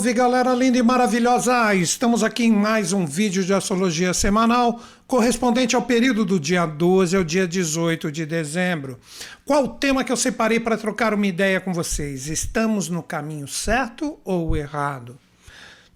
Salve galera linda e maravilhosa! Estamos aqui em mais um vídeo de astrologia semanal correspondente ao período do dia 12 ao dia 18 de dezembro. Qual o tema que eu separei para trocar uma ideia com vocês? Estamos no caminho certo ou errado?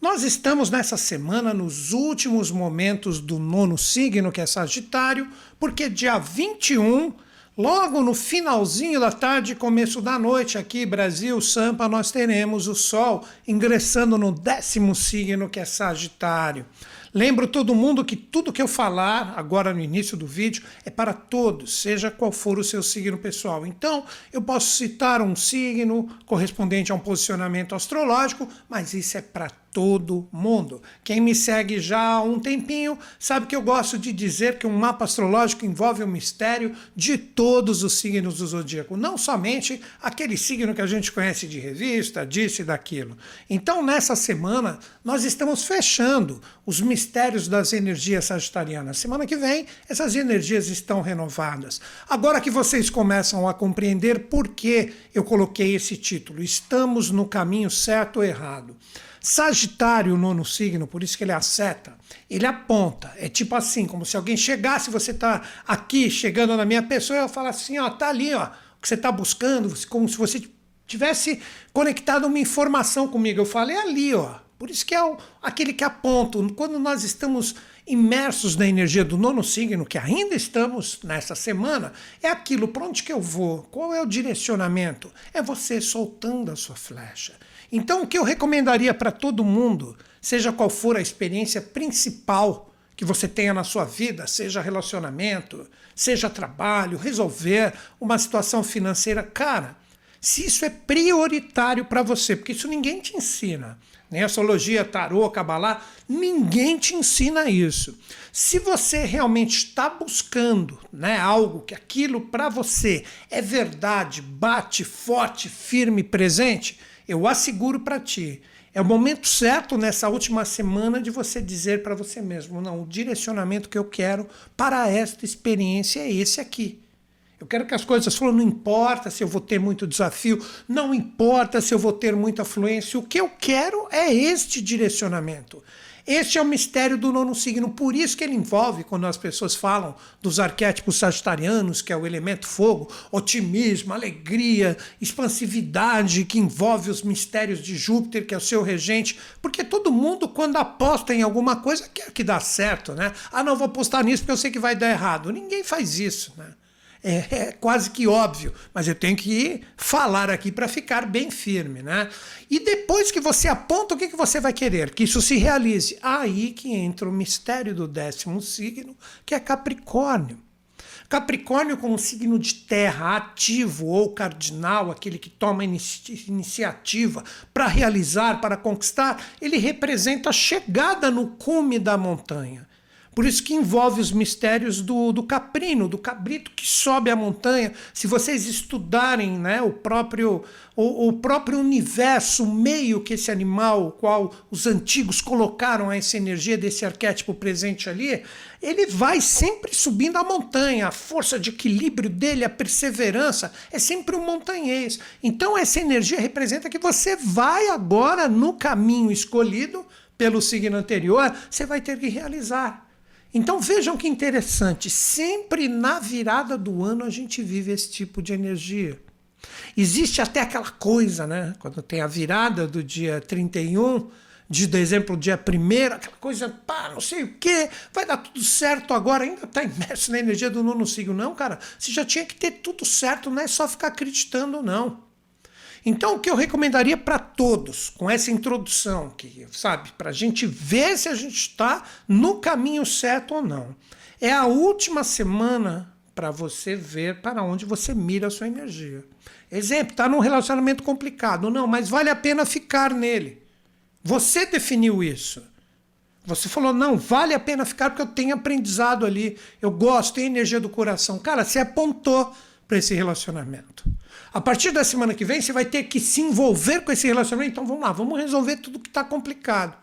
Nós estamos nessa semana nos últimos momentos do nono signo, que é Sagitário, porque dia 21 Logo no finalzinho da tarde, começo da noite, aqui Brasil, Sampa, nós teremos o Sol ingressando no décimo signo, que é Sagitário. Lembro todo mundo que tudo que eu falar agora no início do vídeo é para todos, seja qual for o seu signo pessoal. Então, eu posso citar um signo correspondente a um posicionamento astrológico, mas isso é para todo mundo. Quem me segue já há um tempinho sabe que eu gosto de dizer que um mapa astrológico envolve o mistério de todos os signos do zodíaco, não somente aquele signo que a gente conhece de revista, disso e daquilo. Então, nessa semana, nós estamos fechando os mistérios das energias sagitarianas. Semana que vem, essas energias estão renovadas. Agora que vocês começam a compreender por que eu coloquei esse título, estamos no caminho certo ou errado. Sagitário, o nono signo, por isso que ele a seta, ele aponta. É tipo assim, como se alguém chegasse, você está aqui chegando na minha pessoa, eu falo assim, ó, tá ali, ó, o que você está buscando, como se você tivesse conectado uma informação comigo. Eu falo, é ali, ó. Por isso que é o, aquele que aponta. Quando nós estamos imersos na energia do nono signo, que ainda estamos nessa semana, é aquilo, para onde que eu vou? Qual é o direcionamento? É você soltando a sua flecha. Então, o que eu recomendaria para todo mundo, seja qual for a experiência principal que você tenha na sua vida, seja relacionamento, seja trabalho, resolver uma situação financeira, cara, se isso é prioritário para você, porque isso ninguém te ensina, nem astrologia, tarô, cabalá, ninguém te ensina isso. Se você realmente está buscando né, algo que aquilo para você é verdade, bate forte, firme, presente, eu asseguro para ti, é o momento certo nessa última semana de você dizer para você mesmo: não, o direcionamento que eu quero para esta experiência é esse aqui. Eu quero que as coisas fluam, não importa se eu vou ter muito desafio, não importa se eu vou ter muita fluência, o que eu quero é este direcionamento. Este é o mistério do nono signo, por isso que ele envolve, quando as pessoas falam dos arquétipos sagitarianos, que é o elemento fogo, otimismo, alegria, expansividade, que envolve os mistérios de Júpiter, que é o seu regente, porque todo mundo, quando aposta em alguma coisa, quer que dá certo, né? Ah, não, vou apostar nisso porque eu sei que vai dar errado. Ninguém faz isso, né? É, é quase que óbvio, mas eu tenho que falar aqui para ficar bem firme, né? E depois que você aponta o que, que você vai querer, que isso se realize, aí que entra o mistério do décimo signo, que é Capricórnio. Capricórnio, como signo de terra ativo ou cardinal, aquele que toma inici iniciativa para realizar, para conquistar, ele representa a chegada no cume da montanha. Por isso que envolve os mistérios do, do caprino, do cabrito que sobe a montanha. Se vocês estudarem né, o, próprio, o, o próprio universo, o meio que esse animal, o qual os antigos colocaram essa energia desse arquétipo presente ali, ele vai sempre subindo a montanha. A força de equilíbrio dele, a perseverança, é sempre um montanhês. Então essa energia representa que você vai agora no caminho escolhido pelo signo anterior, você vai ter que realizar. Então vejam que interessante, sempre na virada do ano a gente vive esse tipo de energia. Existe até aquela coisa, né? Quando tem a virada do dia 31 de dezembro, dia 1 aquela coisa, pá, não sei o quê, vai dar tudo certo agora, ainda está imerso na energia do nono signo. Não, cara, você já tinha que ter tudo certo, não é só ficar acreditando, não. Então, o que eu recomendaria para todos, com essa introdução, que sabe, para a gente ver se a gente está no caminho certo ou não, é a última semana para você ver para onde você mira a sua energia. Exemplo, está num relacionamento complicado, não, mas vale a pena ficar nele. Você definiu isso. Você falou, não, vale a pena ficar porque eu tenho aprendizado ali, eu gosto, tenho energia do coração. Cara, você apontou para esse relacionamento. A partir da semana que vem, você vai ter que se envolver com esse relacionamento. Então vamos lá, vamos resolver tudo que está complicado.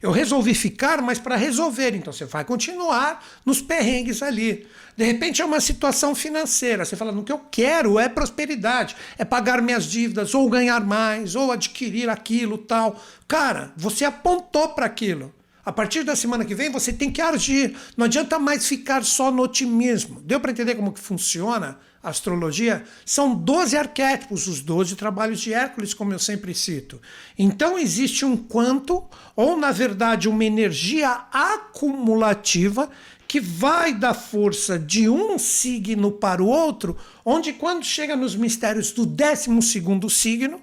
Eu resolvi ficar, mas para resolver. Então você vai continuar nos perrengues ali. De repente é uma situação financeira. Você fala, no que eu quero é prosperidade, é pagar minhas dívidas, ou ganhar mais, ou adquirir aquilo, tal. Cara, você apontou para aquilo. A partir da semana que vem você tem que agir. Não adianta mais ficar só no otimismo. Deu para entender como que funciona a astrologia? São 12 arquétipos, os 12 trabalhos de Hércules, como eu sempre cito. Então existe um quanto, ou na verdade uma energia acumulativa que vai da força de um signo para o outro, onde quando chega nos mistérios do 12 segundo signo,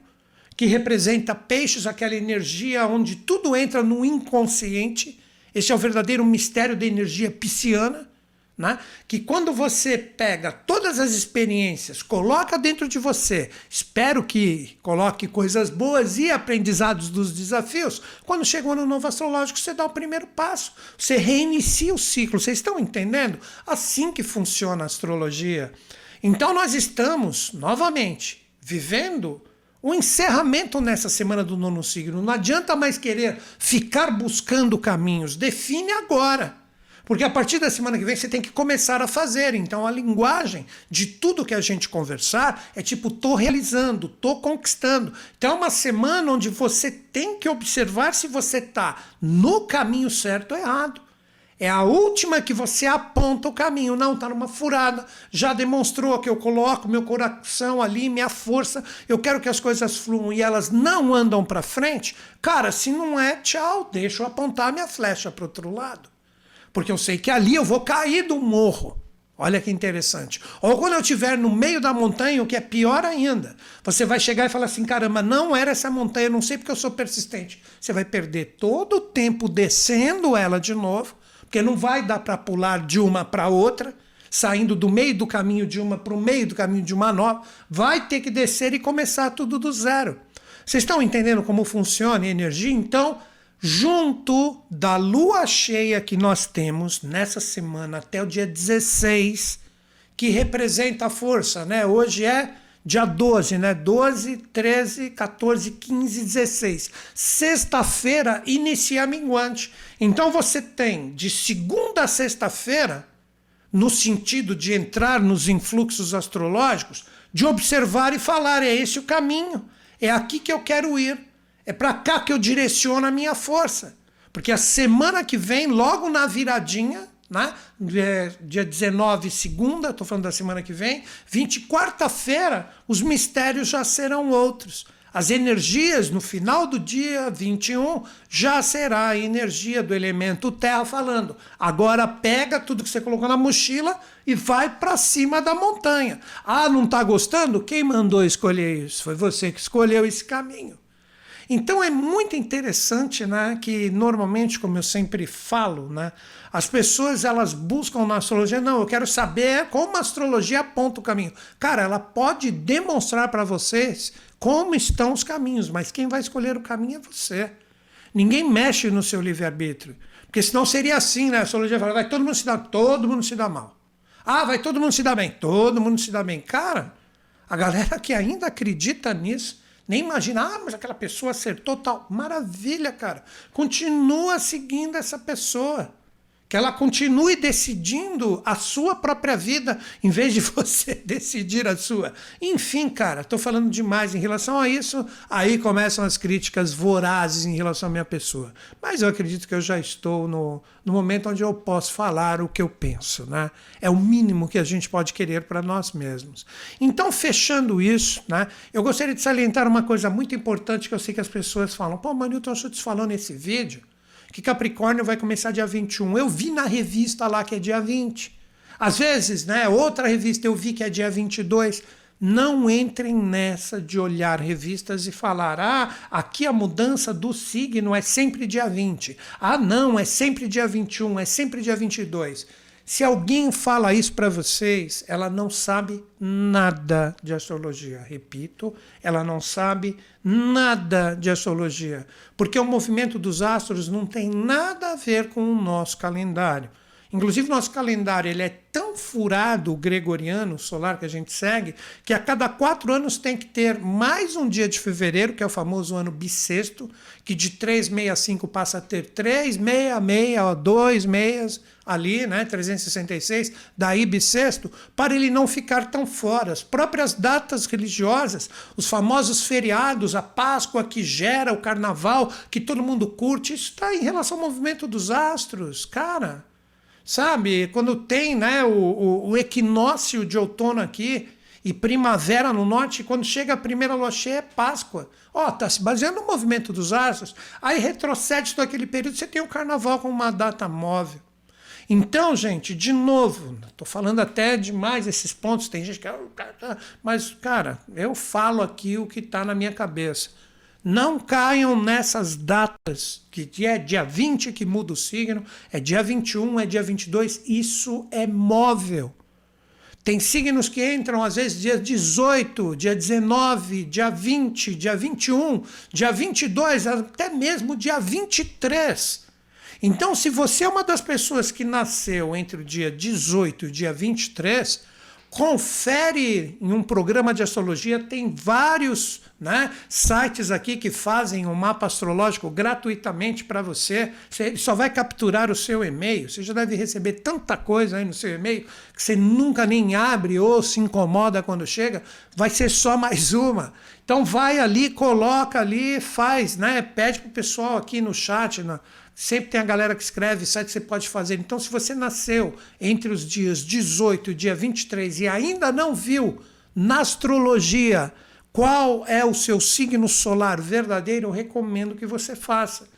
que representa peixes, aquela energia onde tudo entra no inconsciente. Esse é o verdadeiro mistério da energia pisciana. Né? Que quando você pega todas as experiências, coloca dentro de você, espero que coloque coisas boas e aprendizados dos desafios, quando chega o ano novo astrológico, você dá o primeiro passo, você reinicia o ciclo. Vocês estão entendendo? Assim que funciona a astrologia. Então nós estamos, novamente, vivendo um encerramento nessa semana do nono signo. Não adianta mais querer ficar buscando caminhos. Define agora. Porque a partir da semana que vem você tem que começar a fazer. Então a linguagem de tudo que a gente conversar é tipo, tô realizando, tô conquistando. Então é uma semana onde você tem que observar se você tá no caminho certo ou errado. É a última que você aponta o caminho. Não, está numa furada. Já demonstrou que eu coloco meu coração ali, minha força. Eu quero que as coisas fluam e elas não andam para frente. Cara, se não é, tchau. Deixa eu apontar minha flecha para outro lado. Porque eu sei que ali eu vou cair do morro. Olha que interessante. Ou quando eu estiver no meio da montanha, o que é pior ainda, você vai chegar e falar assim: caramba, não era essa montanha, não sei porque eu sou persistente. Você vai perder todo o tempo descendo ela de novo porque não vai dar para pular de uma para outra, saindo do meio do caminho de uma para o meio do caminho de uma nova, vai ter que descer e começar tudo do zero. Vocês estão entendendo como funciona a energia? Então, junto da lua cheia que nós temos nessa semana até o dia 16, que representa a força, né? Hoje é dia 12, né? 12, 13, 14, 15, 16. Sexta-feira inicia a minguante. Então você tem de segunda a sexta-feira, no sentido de entrar nos influxos astrológicos, de observar e falar: é esse o caminho, é aqui que eu quero ir, é para cá que eu direciono a minha força. Porque a semana que vem, logo na viradinha, né? dia 19, segunda, estou falando da semana que vem, 20, quarta-feira, os mistérios já serão outros. As energias no final do dia 21 já será a energia do elemento terra falando. Agora pega tudo que você colocou na mochila e vai para cima da montanha. Ah, não está gostando? Quem mandou escolher isso? Foi você que escolheu esse caminho. Então é muito interessante, né, que normalmente, como eu sempre falo, né, as pessoas elas buscam na astrologia, não, eu quero saber como a astrologia aponta o caminho. Cara, ela pode demonstrar para vocês como estão os caminhos, mas quem vai escolher o caminho é você. Ninguém mexe no seu livre-arbítrio. Porque senão seria assim, né? A astrologia fala, vai todo mundo se dar, todo mundo se dá mal. Ah, vai todo mundo se dar bem, todo mundo se dá bem. Cara, a galera que ainda acredita nisso, nem imagina, ah, mas aquela pessoa acertou tal. Maravilha, cara. Continua seguindo essa pessoa que ela continue decidindo a sua própria vida em vez de você decidir a sua. Enfim, cara, estou falando demais em relação a isso. Aí começam as críticas vorazes em relação à minha pessoa. Mas eu acredito que eu já estou no, no momento onde eu posso falar o que eu penso, né? É o mínimo que a gente pode querer para nós mesmos. Então, fechando isso, né? Eu gostaria de salientar uma coisa muito importante que eu sei que as pessoas falam. Pô, Manilton, eu estou te falando nesse vídeo que Capricórnio vai começar dia 21. Eu vi na revista lá que é dia 20. Às vezes, né, outra revista eu vi que é dia 22. Não entrem nessa de olhar revistas e falar: ah, aqui a mudança do signo é sempre dia 20. Ah, não, é sempre dia 21, é sempre dia 22. Se alguém fala isso para vocês, ela não sabe nada de astrologia. Repito, ela não sabe nada de astrologia, porque o movimento dos astros não tem nada a ver com o nosso calendário. Inclusive, nosso calendário ele é tão furado, o gregoriano solar que a gente segue, que a cada quatro anos tem que ter mais um dia de fevereiro, que é o famoso ano bissexto, que de 365 passa a ter 3, meia, meia, dois meias ali, né, 366, daí bissexto, para ele não ficar tão fora. As próprias datas religiosas, os famosos feriados, a Páscoa que gera o carnaval, que todo mundo curte, isso está em relação ao movimento dos astros, cara. Sabe, quando tem né, o, o, o equinócio de outono aqui e primavera no norte, quando chega a primeira lua cheia é Páscoa. Ó, oh, tá se baseando no movimento dos astros. Aí retrocede todo aquele período, você tem o carnaval com uma data móvel. Então, gente, de novo, estou falando até demais esses pontos, tem gente que. Ah, mas, cara, eu falo aqui o que está na minha cabeça. Não caiam nessas datas, que é dia 20 que muda o signo, é dia 21, é dia 22, isso é móvel. Tem signos que entram às vezes dia 18, dia 19, dia 20, dia 21, dia 22, até mesmo dia 23. Então, se você é uma das pessoas que nasceu entre o dia 18 e o dia 23, confere em um programa de astrologia, tem vários né, sites aqui que fazem um mapa astrológico gratuitamente para você. Ele só vai capturar o seu e-mail. Você já deve receber tanta coisa aí no seu e-mail que você nunca nem abre ou se incomoda quando chega. Vai ser só mais uma. Então vai ali, coloca ali, faz, né? Pede pro pessoal aqui no chat, na, Sempre tem a galera que escreve, sabe que você pode fazer. Então, se você nasceu entre os dias 18 e dia 23 e ainda não viu na astrologia qual é o seu signo solar verdadeiro, eu recomendo que você faça.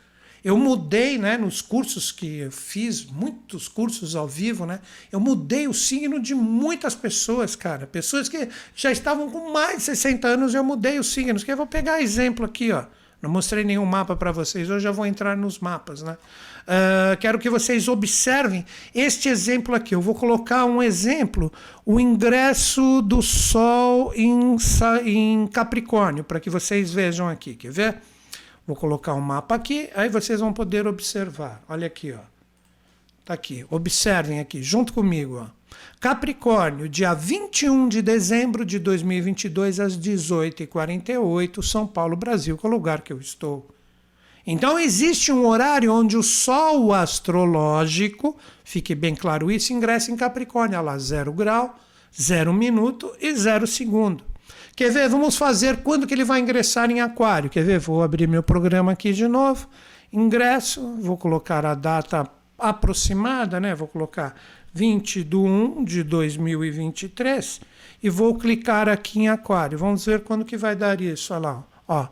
Eu mudei, né, nos cursos que eu fiz, muitos cursos ao vivo, né? Eu mudei o signo de muitas pessoas, cara. Pessoas que já estavam com mais de 60 anos, eu mudei os signos. Que eu vou pegar exemplo aqui, ó. Não mostrei nenhum mapa para vocês, hoje já vou entrar nos mapas. Né? Uh, quero que vocês observem este exemplo aqui. Eu vou colocar um exemplo, o ingresso do Sol em, em Capricórnio, para que vocês vejam aqui. Quer ver? Vou colocar um mapa aqui, aí vocês vão poder observar. Olha aqui, ó. Tá aqui. Observem aqui, junto comigo, ó. Capricórnio, dia 21 de dezembro de 2022, às 18h48, São Paulo, Brasil, que é o lugar que eu estou. Então, existe um horário onde o Sol astrológico, fique bem claro isso, ingressa em Capricórnio, lá, zero grau, zero minuto e zero segundo. Quer ver? Vamos fazer quando que ele vai ingressar em Aquário. Quer ver? Vou abrir meu programa aqui de novo. Ingresso, vou colocar a data aproximada, né? Vou colocar 20 de 1 de 2023 e vou clicar aqui em aquário. Vamos ver quando que vai dar isso. Olha lá. Ó.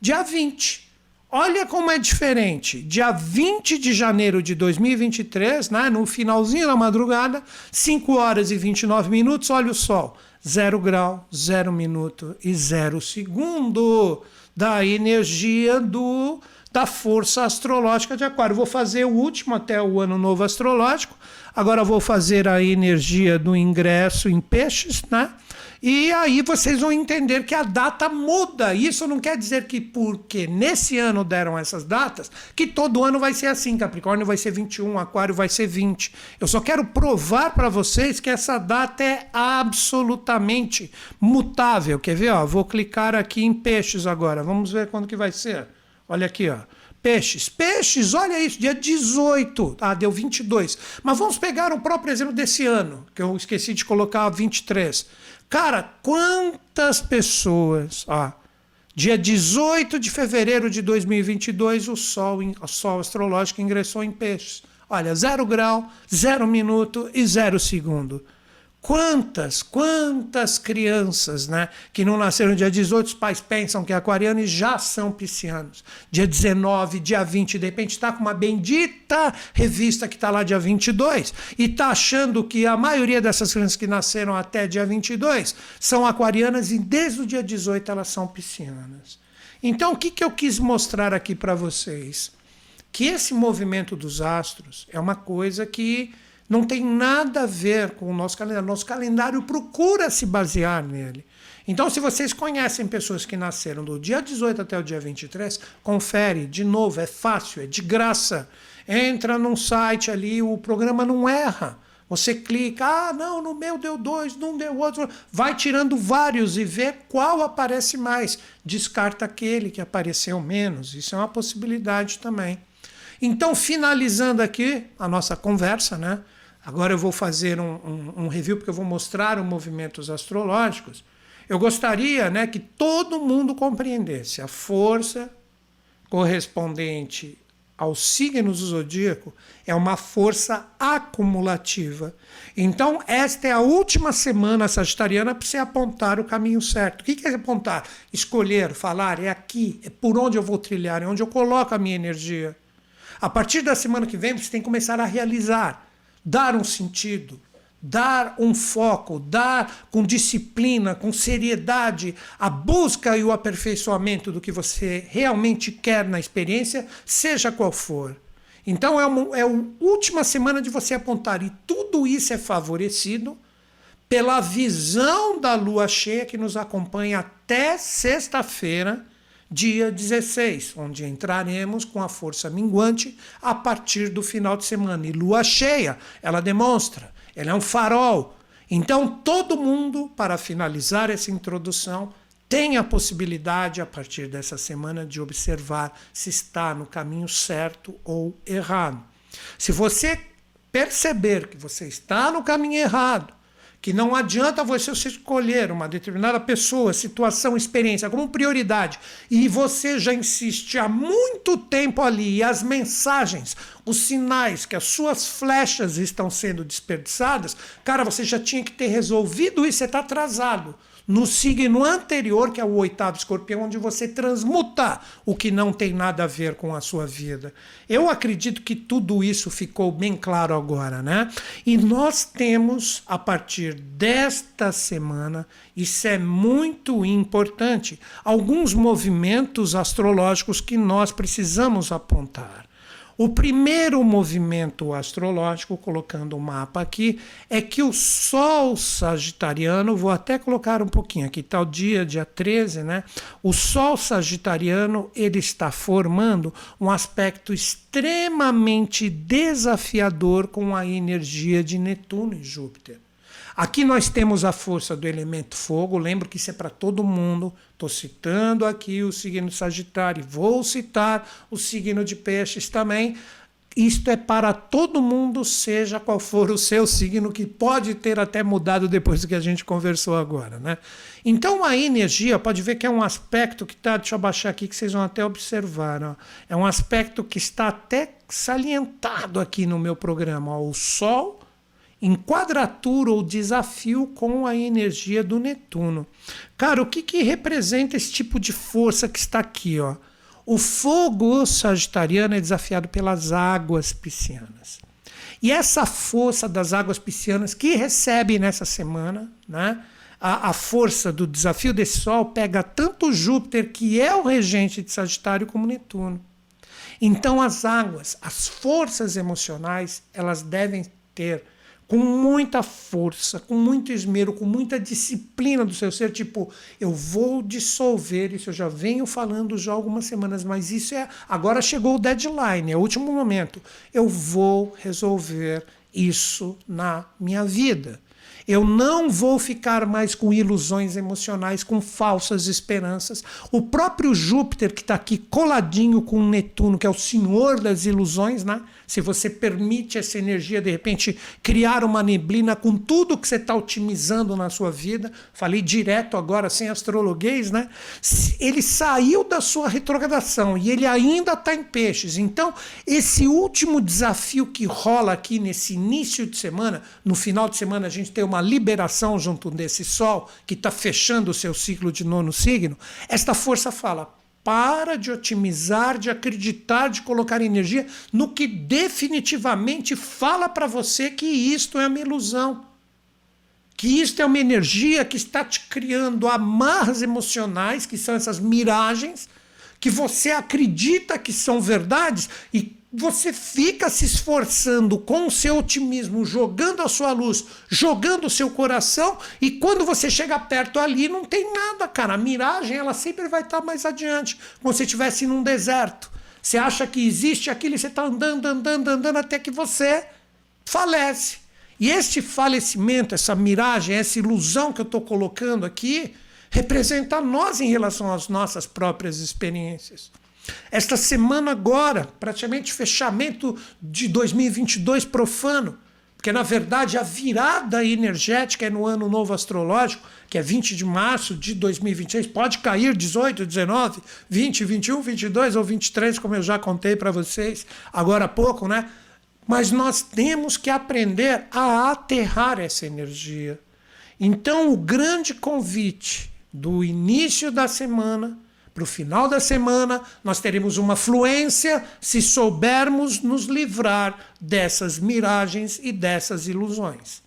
Dia 20. Olha como é diferente. Dia 20 de janeiro de 2023, né, no finalzinho da madrugada, 5 horas e 29 minutos, olha o sol. 0 grau, 0 minuto e 0 segundo da energia do da força astrológica de Aquário. Vou fazer o último até o ano novo astrológico. Agora vou fazer a energia do ingresso em peixes, né? E aí vocês vão entender que a data muda. Isso não quer dizer que porque nesse ano deram essas datas, que todo ano vai ser assim. Capricórnio vai ser 21, Aquário vai ser 20. Eu só quero provar para vocês que essa data é absolutamente mutável. Quer ver? Ó, vou clicar aqui em peixes agora. Vamos ver quando que vai ser. Olha aqui, ó. Peixes. Peixes, olha isso, dia 18. Ah, deu 22. Mas vamos pegar o próprio exemplo desse ano, que eu esqueci de colocar 23. Cara, quantas pessoas. Ah, dia 18 de fevereiro de 2022, o Sol, o Sol astrológico ingressou em Peixes. Olha, zero grau, zero minuto e zero segundo. Quantas, quantas crianças né, que não nasceram dia 18, os pais pensam que é e já são piscianos. Dia 19, dia 20, de repente está com uma bendita revista que está lá dia 22 e está achando que a maioria dessas crianças que nasceram até dia 22 são aquarianas e desde o dia 18 elas são piscianas. Então, o que, que eu quis mostrar aqui para vocês? Que esse movimento dos astros é uma coisa que Não tem nada a ver com o nosso calendário. Nosso calendário procura se basear nele. Então, se vocês conhecem pessoas que nasceram do dia 18 até o dia 23, confere, de novo, é fácil, é de graça. Entra num site ali, o programa não erra. Você clica, ah, não, no meu deu dois, não deu outro. Vai tirando vários e vê qual aparece mais. Descarta aquele que apareceu menos. Isso é uma possibilidade também. Então, finalizando aqui a nossa conversa, né? Agora eu vou fazer um, um, um review porque eu vou mostrar os movimentos astrológicos. Eu gostaria né, que todo mundo compreendesse a força correspondente ao signo do zodíaco é uma força acumulativa. Então, esta é a última semana sagitariana para você apontar o caminho certo. O que é apontar? Escolher, falar, é aqui, é por onde eu vou trilhar, é onde eu coloco a minha energia. A partir da semana que vem, você tem que começar a realizar dar um sentido, dar um foco, dar com disciplina, com seriedade, a busca e o aperfeiçoamento do que você realmente quer na experiência, seja qual for. Então é, uma, é a última semana de você apontar, e tudo isso é favorecido pela visão da lua cheia que nos acompanha até sexta-feira dia 16, onde entraremos com a força minguante a partir do final de semana. E lua cheia, ela demonstra, ela é um farol. Então, todo mundo, para finalizar essa introdução, tem a possibilidade, a partir dessa semana, de observar se está no caminho certo ou errado. Se você perceber que você está no caminho errado, que não adianta você escolher uma determinada pessoa, situação, experiência como prioridade e você já insiste há muito tempo ali e as mensagens, os sinais que as suas flechas estão sendo desperdiçadas, cara, você já tinha que ter resolvido isso, você está atrasado no signo anterior, que é o oitavo escorpião, onde você transmuta o que não tem nada a ver com a sua vida. Eu acredito que tudo isso ficou bem claro agora, né? E nós temos, a partir desta semana, isso é muito importante, alguns movimentos astrológicos que nós precisamos apontar. O primeiro movimento astrológico, colocando o mapa aqui, é que o Sol Sagitariano, vou até colocar um pouquinho aqui, o dia, dia 13, né? O Sol Sagitariano ele está formando um aspecto extremamente desafiador com a energia de Netuno e Júpiter. Aqui nós temos a força do elemento fogo, lembro que isso é para todo mundo. Estou citando aqui o signo Sagitário, vou citar o signo de Peixes também. Isto é para todo mundo, seja qual for o seu signo, que pode ter até mudado depois do que a gente conversou agora. Né? Então, a energia, pode ver que é um aspecto que está. Deixa eu abaixar aqui que vocês vão até observar. Ó. É um aspecto que está até salientado aqui no meu programa. Ó. O Sol em quadratura ou desafio com a energia do Netuno. Cara, o que, que representa esse tipo de força que está aqui? Ó? O fogo sagitariano é desafiado pelas águas piscianas. E essa força das águas piscianas que recebe nessa semana, né? A, a, força do desafio desse Sol pega tanto Júpiter, que é o regente de Sagitário, como Netuno. Então, as águas, as forças emocionais, elas devem ter com muita força, com muito esmero, com muita disciplina do seu ser, tipo, eu vou dissolver isso, eu já venho falando já algumas semanas, mas isso é, agora chegou o deadline, é o último momento. Eu vou resolver isso na minha vida. Eu não vou ficar mais com ilusões emocionais, com falsas esperanças. O próprio Júpiter, que está aqui coladinho com Netuno, que é o senhor das ilusões, né? Se você permite essa energia, de repente, criar uma neblina com tudo que você está otimizando na sua vida, falei direto agora, sem astrologuês, né? Ele saiu da sua retrogradação e ele ainda está em peixes. Então, esse último desafio que rola aqui nesse início de semana, no final de semana a gente tem uma liberação junto desse Sol, que está fechando o seu ciclo de nono signo, esta força fala para de otimizar, de acreditar, de colocar energia no que definitivamente fala para você que isto é uma ilusão. Que isto é uma energia que está te criando amarras emocionais, que são essas miragens, que você acredita que são verdades e você fica se esforçando com o seu otimismo, jogando a sua luz, jogando o seu coração, e quando você chega perto ali, não tem nada, cara. A miragem, ela sempre vai estar mais adiante, como se estivesse num deserto. Você acha que existe aquilo e você está andando, andando, andando até que você falece. E este falecimento, essa miragem, essa ilusão que eu estou colocando aqui, representa nós em relação às nossas próprias experiências. Esta semana agora, praticamente fechamento de 2022 profano, porque na verdade a virada energética é no ano novo astrológico, que é 20 de março de 2026, pode cair 18, 19, 20, 21, 22 ou 23, como eu já contei para vocês agora há pouco, né? Mas nós temos que aprender a aterrar essa energia. Então, o grande convite do início da semana para o final da semana, nós teremos uma fluência se soubermos nos livrar dessas miragens e dessas ilusões.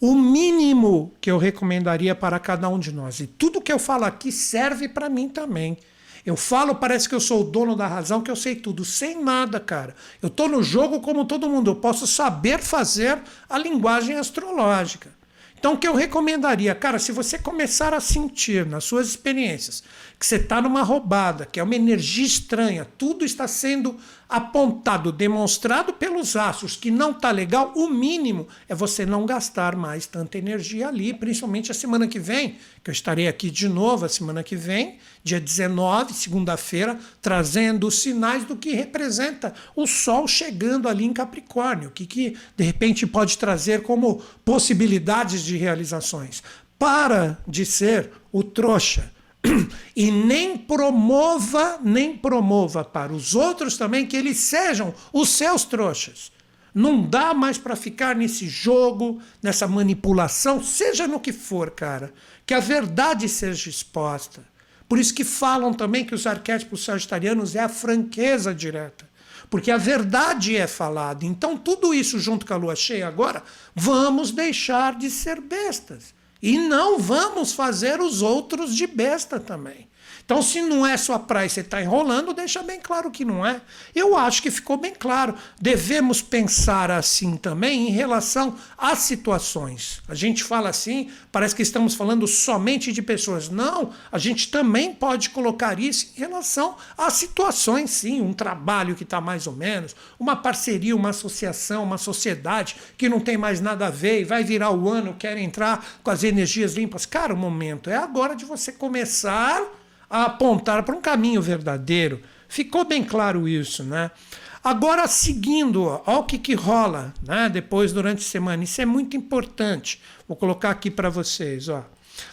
O mínimo que eu recomendaria para cada um de nós, e tudo que eu falo aqui serve para mim também. Eu falo, parece que eu sou o dono da razão, que eu sei tudo, sem nada, cara. Eu estou no jogo como todo mundo, eu posso saber fazer a linguagem astrológica. Então, o que eu recomendaria, cara, se você começar a sentir nas suas experiências que você está numa roubada, que é uma energia estranha, tudo está sendo apontado, demonstrado pelos astros que não está legal, o mínimo é você não gastar mais tanta energia ali, principalmente a semana que vem, que eu estarei aqui de novo a semana que vem, dia 19, segunda-feira, trazendo os sinais do que representa o Sol chegando ali em Capricórnio, o que, que de repente pode trazer como possibilidades de realizações. Para de ser o trouxa e nem promova, nem promova para os outros também que eles sejam os seus trouxas. Não dá mais para ficar nesse jogo, nessa manipulação, seja no que for, cara. Que a verdade seja exposta. Por isso que falam também que os arquétipos sagitarianos é a franqueza direta. Porque a verdade é falada. Então, tudo isso junto com a lua cheia agora, vamos deixar de ser bestas. E não vamos fazer os outros de besta também. Então, se não é sua praia e você está enrolando, deixa bem claro que não é. Eu acho que ficou bem claro. Devemos pensar assim também em relação às situações. A gente fala assim, parece que estamos falando somente de pessoas. Não, a gente também pode colocar isso em relação às situações, sim. Um trabalho que está mais ou menos, uma parceria, uma associação, uma sociedade que não tem mais nada a ver e vai virar o ano, quer entrar com as energias limpas. Cara, o momento é agora de você começar a apontar para um caminho verdadeiro. Ficou bem claro isso, né? Agora, seguindo, olha o que, que rola né? depois, durante a semana. Isso é muito importante. Vou colocar aqui para vocês. Ó.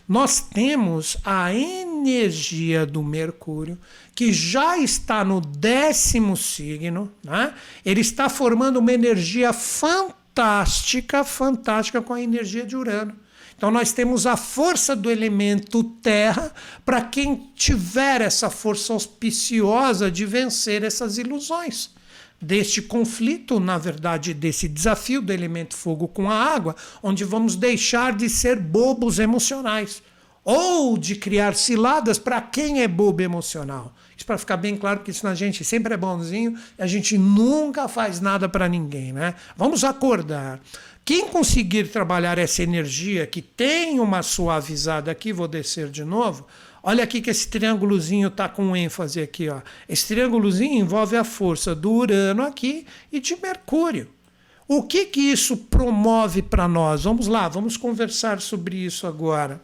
Nós temos a energia do Mercúrio, que já está no décimo signo. Né? Ele está formando uma energia fantástica, fantástica com a energia de Urano. Então nós temos a força do elemento terra para quem tiver essa força auspiciosa de vencer essas ilusões. Deste conflito, na verdade, desse desafio do elemento fogo com a água, onde vamos deixar de ser bobos emocionais ou de criar ciladas para quem é bobo emocional. Isso para ficar bem claro, porque isso a gente sempre é bonzinho e a gente nunca faz nada para ninguém, né? Vamos acordar. Quem conseguir trabalhar essa energia que tem uma suavizada aqui, vou descer de novo. Olha aqui que esse triângulozinho está com ênfase aqui. Ó. Esse triângulozinho envolve a força do Urano aqui e de Mercúrio. O que, que isso promove para nós? Vamos lá, vamos conversar sobre isso agora.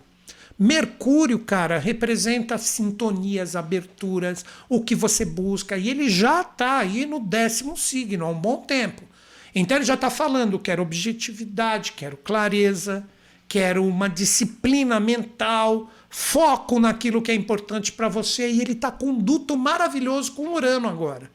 Mercúrio, cara, representa sintonias, aberturas, o que você busca, e ele já está aí no décimo signo há um bom tempo. Então ele já está falando: quero objetividade, quero clareza, quero uma disciplina mental, foco naquilo que é importante para você. E ele está com um duto maravilhoso com Urano agora,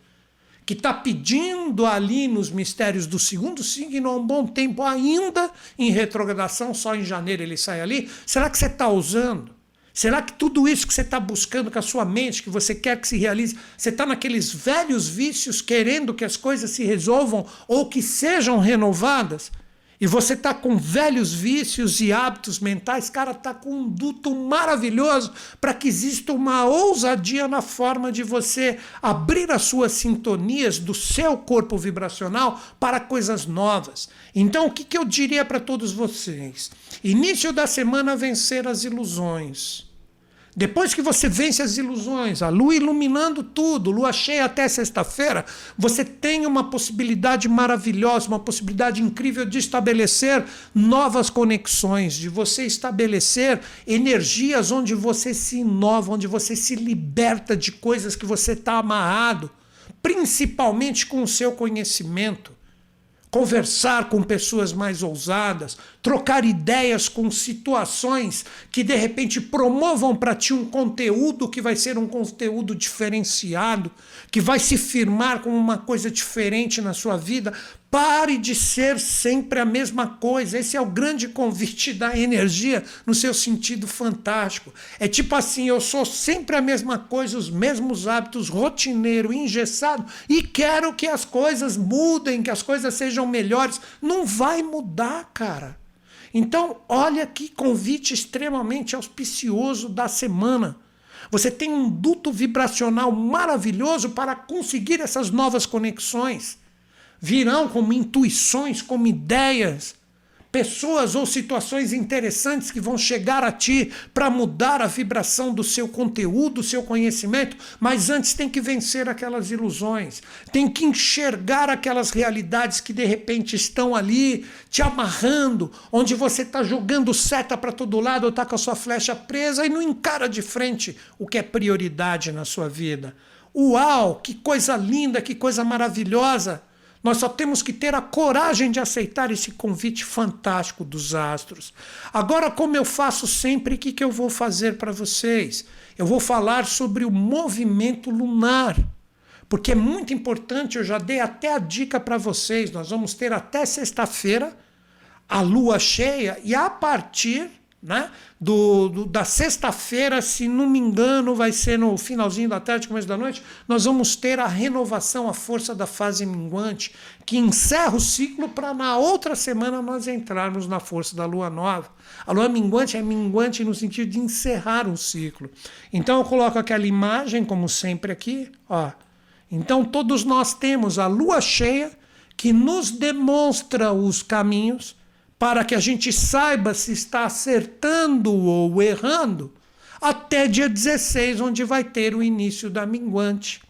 que está pedindo ali nos mistérios do segundo signo há um bom tempo, ainda em retrogradação, só em janeiro ele sai ali. Será que você está usando? Será que tudo isso que você está buscando com a sua mente, que você quer que se realize, você está naqueles velhos vícios querendo que as coisas se resolvam ou que sejam renovadas? e você está com velhos vícios e hábitos mentais, cara, está com um duto maravilhoso para que exista uma ousadia na forma de você abrir as suas sintonias do seu corpo vibracional para coisas novas. Então, o que, que eu diria para todos vocês? Início da semana, vencer as ilusões. Depois que você vence as ilusões, a lua iluminando tudo, lua cheia até sexta-feira, você tem uma possibilidade maravilhosa, uma possibilidade incrível de estabelecer novas conexões, de você estabelecer energias onde você se inova, onde você se liberta de coisas que você está amarrado, principalmente com o seu conhecimento. Conversar com pessoas mais ousadas, trocar ideias com situações que de repente promovam para ti um conteúdo que vai ser um conteúdo diferenciado, que vai se firmar como uma coisa diferente na sua vida, Pare de ser sempre a mesma coisa. Esse é o grande convite da energia no seu sentido fantástico. É tipo assim: eu sou sempre a mesma coisa, os mesmos hábitos, rotineiro, engessado, e quero que as coisas mudem, que as coisas sejam melhores. Não vai mudar, cara. Então, olha que convite extremamente auspicioso da semana. Você tem um duto vibracional maravilhoso para conseguir essas novas conexões virão como intuições, como ideias, pessoas ou situações interessantes que vão chegar a ti para mudar a vibração do seu conteúdo, do seu conhecimento, mas antes tem que vencer aquelas ilusões, tem que enxergar aquelas realidades que de repente estão ali te amarrando, onde você está jogando seta para todo lado ou está com a sua flecha presa e não encara de frente o que é prioridade na sua vida. Uau, que coisa linda, que coisa maravilhosa! Nós só temos que ter a coragem de aceitar esse convite fantástico dos astros. Agora, como eu faço sempre, o que, que eu vou fazer para vocês? Eu vou falar sobre o movimento lunar. Porque é muito importante, eu já dei até a dica para vocês. Nós vamos ter até sexta-feira a lua cheia, e a partir né? Do, do da sexta-feira, se não me engano, vai ser no finalzinho da tarde, começo da noite, nós vamos ter a renovação, a força da fase minguante, que encerra o ciclo para na outra semana nós entrarmos na força da lua nova. A lua minguante é minguante no sentido de encerrar um ciclo. Então eu coloco aquela imagem, como sempre aqui, ó. Então todos nós temos a lua cheia que nos demonstra os caminhos para que a gente saiba se está acertando ou errando, até dia 16, onde vai ter o início da minguante.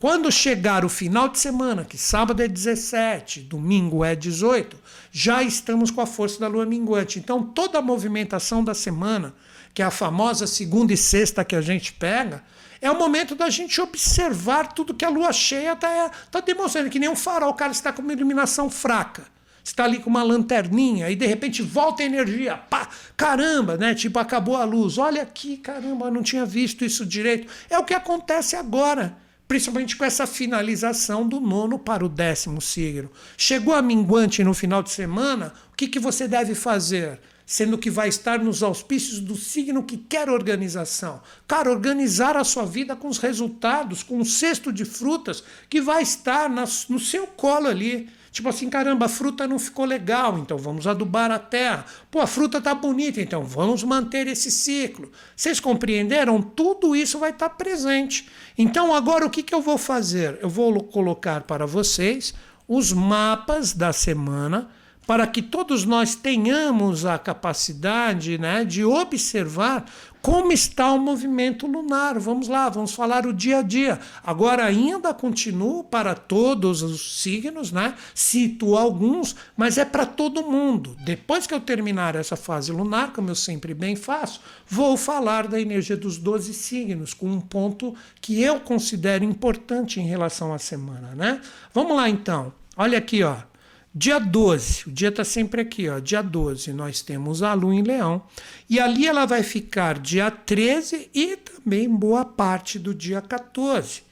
Quando chegar o final de semana, que sábado é 17, domingo é 18, já estamos com a força da lua minguante. Então, toda a movimentação da semana, que é a famosa segunda e sexta que a gente pega, é o momento da gente observar tudo que a lua cheia está tá demonstrando, que nem um farol, o cara está com uma iluminação fraca está ali com uma lanterninha e de repente volta a energia, pá, caramba, né? Tipo, acabou a luz. Olha aqui, caramba, eu não tinha visto isso direito. É o que acontece agora, principalmente com essa finalização do nono para o décimo signo. Chegou a minguante no final de semana, o que, que você deve fazer? Sendo que vai estar nos auspícios do signo que quer organização. Cara, organizar a sua vida com os resultados, com um cesto de frutas que vai estar no seu colo ali. Tipo assim, caramba, a fruta não ficou legal, então vamos adubar a terra. Pô, a fruta tá bonita, então vamos manter esse ciclo. Vocês compreenderam? Tudo isso vai estar tá presente. Então agora o que, que eu vou fazer? Eu vou colocar para vocês os mapas da semana para que todos nós tenhamos a capacidade né, de observar como está o movimento lunar. Vamos lá, vamos falar o dia a dia. Agora ainda continuo para todos os signos, né? Cito alguns, mas é para todo mundo. Depois que eu terminar essa fase lunar, como eu sempre bem faço, vou falar da energia dos 12 signos, com um ponto que eu considero importante em relação à semana, né? Vamos lá então. Olha aqui, ó. Dia 12, o dia está sempre aqui, ó. Dia 12, nós temos a Lua em Leão. E ali ela vai ficar dia 13 e também boa parte do dia 14.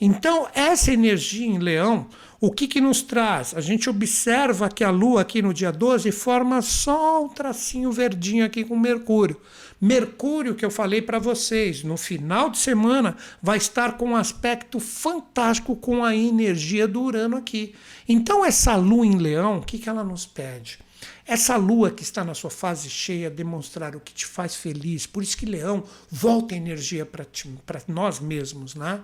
Então, essa energia em Leão, o que, que nos traz? A gente observa que a Lua aqui no dia 12 forma só um tracinho verdinho aqui com Mercúrio. Mercúrio, que eu falei para vocês, no final de semana vai estar com um aspecto fantástico com a energia do Urano aqui. Então, essa lua em leão, o que, que ela nos pede? Essa lua que está na sua fase cheia demonstrar o que te faz feliz. Por isso que Leão volta energia para nós mesmos, né?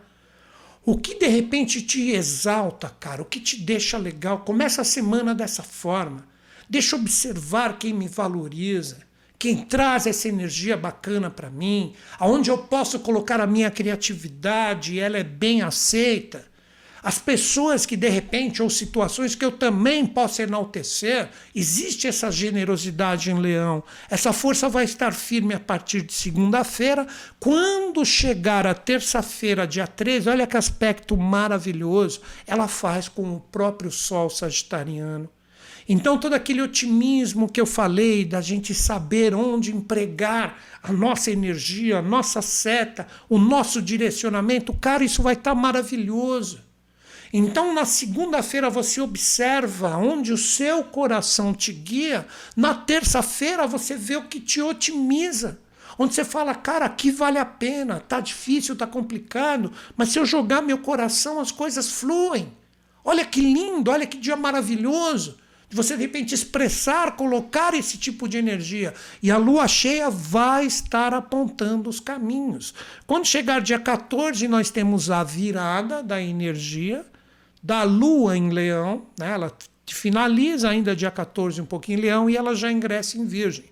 O que de repente te exalta, cara, o que te deixa legal. Começa a semana dessa forma. Deixa observar quem me valoriza, quem traz essa energia bacana para mim, aonde eu posso colocar a minha criatividade ela é bem aceita. As pessoas que de repente, ou situações que eu também posso enaltecer, existe essa generosidade em Leão. Essa força vai estar firme a partir de segunda-feira. Quando chegar a terça-feira, dia 13, olha que aspecto maravilhoso ela faz com o próprio Sol Sagitariano. Então, todo aquele otimismo que eu falei, da gente saber onde empregar a nossa energia, a nossa seta, o nosso direcionamento, cara, isso vai estar tá maravilhoso. Então, na segunda-feira, você observa onde o seu coração te guia. Na terça-feira, você vê o que te otimiza. Onde você fala, cara, aqui vale a pena, tá difícil, tá complicado, mas se eu jogar meu coração, as coisas fluem. Olha que lindo, olha que dia maravilhoso de você de repente expressar, colocar esse tipo de energia. E a lua cheia vai estar apontando os caminhos. Quando chegar dia 14, nós temos a virada da energia da Lua em Leão, né? ela finaliza ainda dia 14 um pouquinho em Leão e ela já ingressa em Virgem.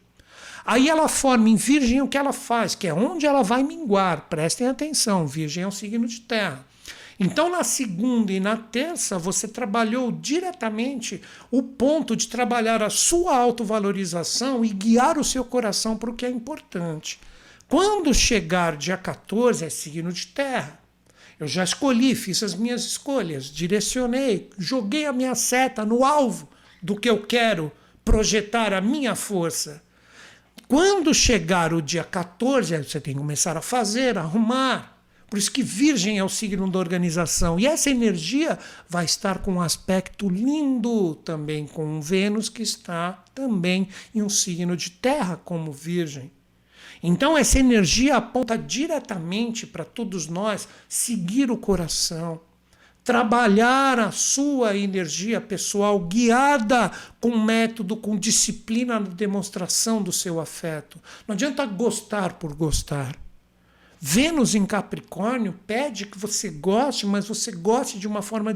Aí ela forma em Virgem o que ela faz, que é onde ela vai minguar. Prestem atenção, Virgem é um signo de terra. Então, na segunda e na terça, você trabalhou diretamente o ponto de trabalhar a sua autovalorização e guiar o seu coração para o que é importante. Quando chegar dia 14, é signo de terra. Eu já escolhi, fiz as minhas escolhas, direcionei, joguei a minha seta no alvo do que eu quero projetar a minha força. Quando chegar o dia 14, você tem que começar a fazer, a arrumar. Por isso que Virgem é o signo da organização. E essa energia vai estar com um aspecto lindo também com Vênus, que está também em um signo de terra, como Virgem. Então, essa energia aponta diretamente para todos nós seguir o coração, trabalhar a sua energia pessoal guiada com método, com disciplina na demonstração do seu afeto. Não adianta gostar por gostar. Vênus em Capricórnio pede que você goste, mas você goste de uma forma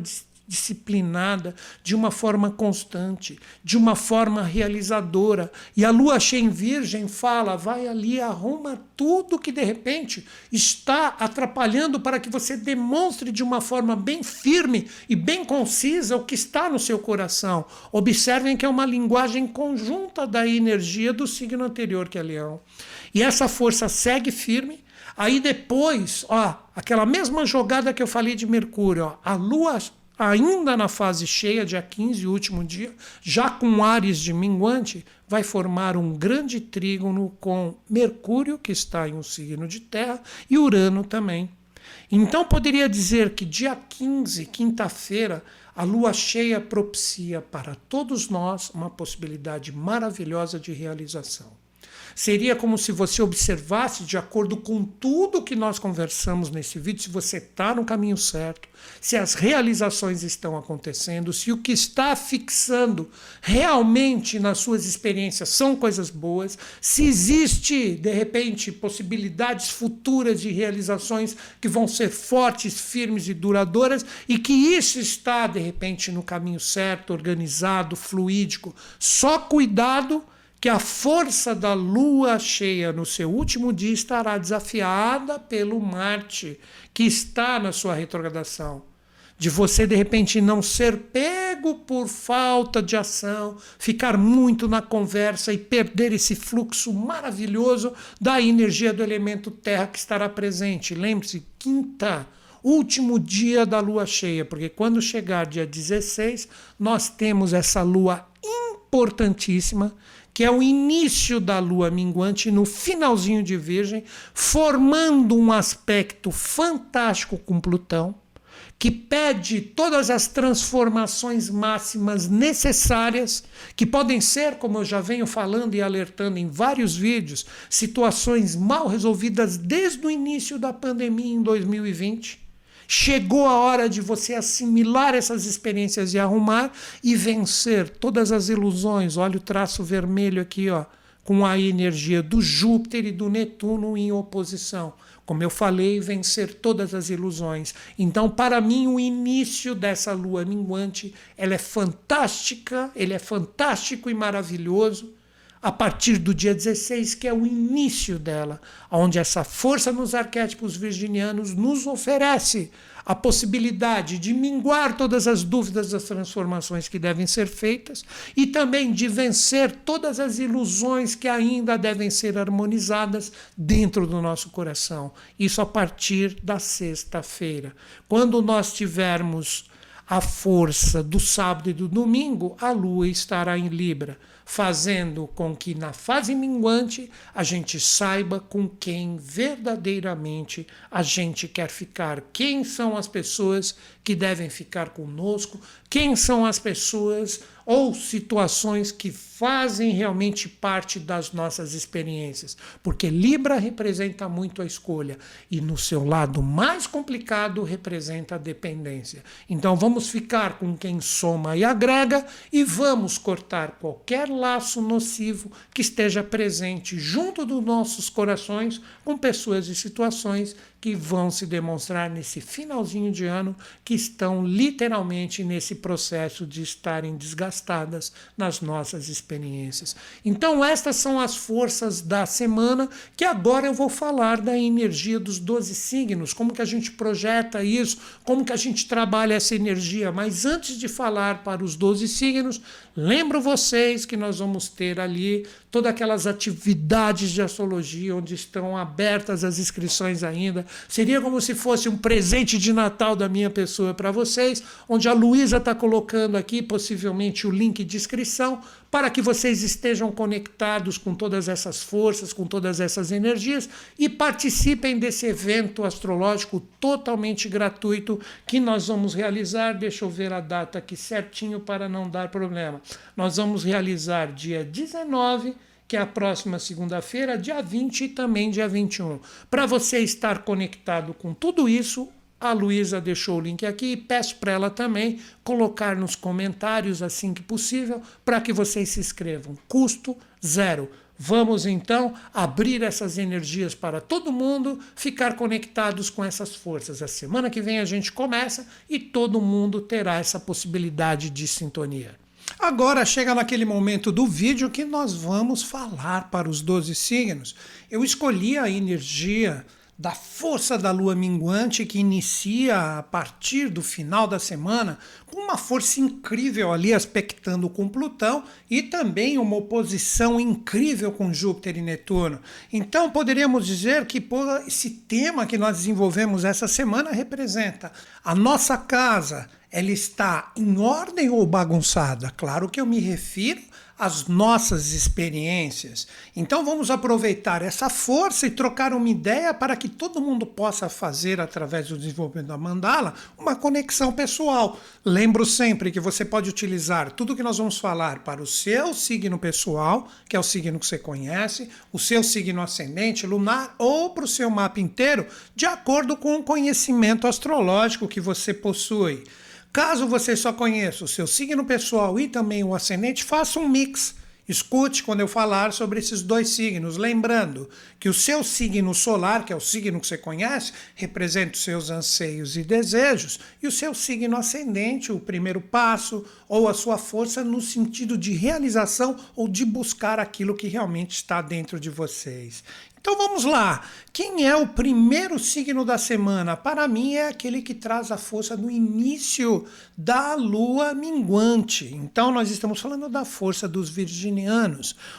disciplinada, de uma forma constante, de uma forma realizadora. E a lua cheia em Virgem fala: vai ali, arruma tudo que de repente está atrapalhando para que você demonstre de uma forma bem firme e bem concisa o que está no seu coração. Observem que é uma linguagem conjunta da energia do signo anterior, que é Leão. E essa força segue firme. Aí depois, ó, aquela mesma jogada que eu falei de Mercúrio, ó, a lua ainda na fase cheia, dia 15, último dia, já com Ares de minguante, vai formar um grande trígono com Mercúrio, que está em um signo de terra, e Urano também. Então poderia dizer que dia 15, quinta-feira, a lua cheia propicia para todos nós uma possibilidade maravilhosa de realização. Seria como se você observasse, de acordo com tudo que nós conversamos nesse vídeo, se você está no caminho certo, se as realizações estão acontecendo, se o que está fixando realmente nas suas experiências são coisas boas, se existe, de repente, possibilidades futuras de realizações que vão ser fortes, firmes e duradouras, e que isso está, de repente, no caminho certo, organizado, fluídico. Só cuidado que a força da lua cheia no seu último dia estará desafiada pelo Marte, que está na sua retrogradação. De você, de repente, não ser pego por falta de ação, ficar muito na conversa e perder esse fluxo maravilhoso da energia do elemento terra que estará presente. Lembre-se, quinta, último dia da lua cheia, porque quando chegar dia 16, nós temos essa lua importantíssima que é o início da lua minguante no finalzinho de Virgem, formando um aspecto fantástico com Plutão, que pede todas as transformações máximas necessárias, que podem ser, como eu já venho falando e alertando em vários vídeos, situações mal resolvidas desde o início da pandemia em 2020 Chegou a hora de você assimilar essas experiências e arrumar e vencer todas as ilusões. Olha o traço vermelho aqui, ó, com a energia do Júpiter e do Netuno em oposição. Como eu falei, vencer todas as ilusões. Então, para mim, o início dessa lua minguante, ela é fantástica, ele é fantástico e maravilhoso a partir do dia 16, que é o início dela, onde essa força nos arquétipos virginianos nos oferece a possibilidade de minguar todas as dúvidas das transformações que devem ser feitas e também de vencer todas as ilusões que ainda devem ser harmonizadas dentro do nosso coração. Isso a partir da sexta-feira. Quando nós tivermos a força do sábado e do domingo, a lua estará em Libra fazendo com que na fase minguante a gente saiba com quem verdadeiramente a gente quer ficar, quem são as pessoas que devem ficar conosco, quem são as pessoas ou situações que fazem realmente parte das nossas experiências, porque Libra representa muito a escolha e no seu lado mais complicado representa a dependência. Então vamos ficar com quem soma e agrega e vamos cortar qualquer laço nocivo que esteja presente junto dos nossos corações com pessoas e situações que vão se demonstrar nesse finalzinho de ano, que estão literalmente nesse processo de estarem desgastadas nas nossas experiências. Então, estas são as forças da semana, que agora eu vou falar da energia dos 12 signos, como que a gente projeta isso, como que a gente trabalha essa energia. Mas antes de falar para os 12 signos, lembro vocês que nós vamos ter ali todas aquelas atividades de astrologia onde estão abertas as inscrições ainda Seria como se fosse um presente de Natal da minha pessoa para vocês, onde a Luísa está colocando aqui possivelmente o link de inscrição para que vocês estejam conectados com todas essas forças, com todas essas energias e participem desse evento astrológico totalmente gratuito que nós vamos realizar. Deixa eu ver a data aqui certinho para não dar problema. Nós vamos realizar dia 19 que é a próxima segunda-feira, dia 20 e também dia 21. Para você estar conectado com tudo isso, a Luísa deixou o link aqui e peço para ela também colocar nos comentários assim que possível para que vocês se inscrevam. Custo zero. Vamos então abrir essas energias para todo mundo ficar conectados com essas forças. A semana que vem a gente começa e todo mundo terá essa possibilidade de sintonia. Agora chega naquele momento do vídeo que nós vamos falar para os 12 signos. Eu escolhi a energia da força da lua minguante que inicia a partir do final da semana com uma força incrível ali aspectando com Plutão e também uma oposição incrível com Júpiter e Netuno. Então poderíamos dizer que esse tema que nós desenvolvemos essa semana representa a nossa casa, ela está em ordem ou bagunçada? Claro que eu me refiro às nossas experiências. Então vamos aproveitar essa força e trocar uma ideia para que todo mundo possa fazer, através do desenvolvimento da mandala, uma conexão pessoal. Lembro sempre que você pode utilizar tudo que nós vamos falar para o seu signo pessoal, que é o signo que você conhece, o seu signo ascendente, lunar, ou para o seu mapa inteiro, de acordo com o conhecimento astrológico que você possui. Caso você só conheça o seu signo pessoal e também o ascendente, faça um mix. Escute quando eu falar sobre esses dois signos, lembrando que o seu signo solar, que é o signo que você conhece, representa os seus anseios e desejos, e o seu signo ascendente, o primeiro passo ou a sua força no sentido de realização ou de buscar aquilo que realmente está dentro de vocês. Então vamos lá. Quem é o primeiro signo da semana? Para mim é aquele que traz a força no início da lua minguante. Então nós estamos falando da força dos virginianos.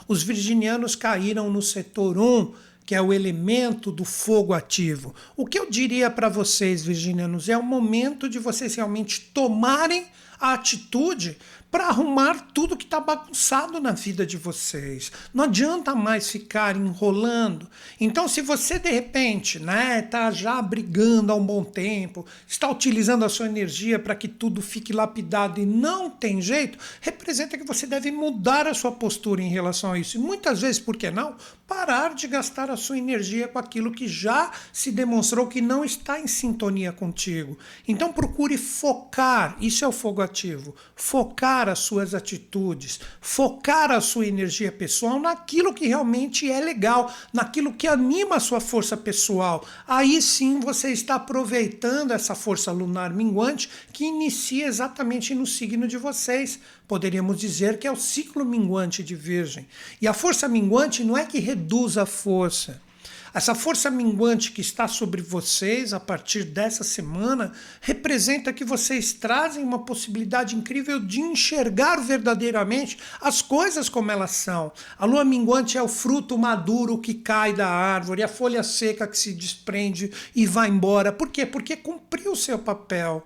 Os virginianos caíram no setor 1 que é o elemento do fogo ativo. O que eu diria para vocês, virginianos, é o momento de vocês realmente tomarem a atitude para arrumar tudo que está bagunçado na vida de vocês. Não adianta mais ficar enrolando. Então, se você de repente né, está já brigando há um bom tempo, está utilizando a sua energia para que tudo fique lapidado e não tem jeito, representa que você deve mudar a sua postura em relação a isso. E muitas vezes, por que não? Parar de gastar a sua energia com aquilo que já se demonstrou que não está em sintonia contigo. Então, procure focar. Isso é o fogo ativo. Focar as suas atitudes, focar a sua energia pessoal naquilo que realmente é legal, naquilo que anima a sua força pessoal. Aí sim você está aproveitando essa força lunar minguante que inicia exatamente no signo de vocês. Poderíamos dizer que é o ciclo minguante de Virgem. E a força minguante não é que reduz a força essa força minguante que está sobre vocês a partir dessa semana representa que vocês trazem uma possibilidade incrível de enxergar verdadeiramente as coisas como elas são. A lua minguante é o fruto maduro que cai da árvore, a folha seca que se desprende e vai embora. Por quê? Porque cumpriu o seu papel.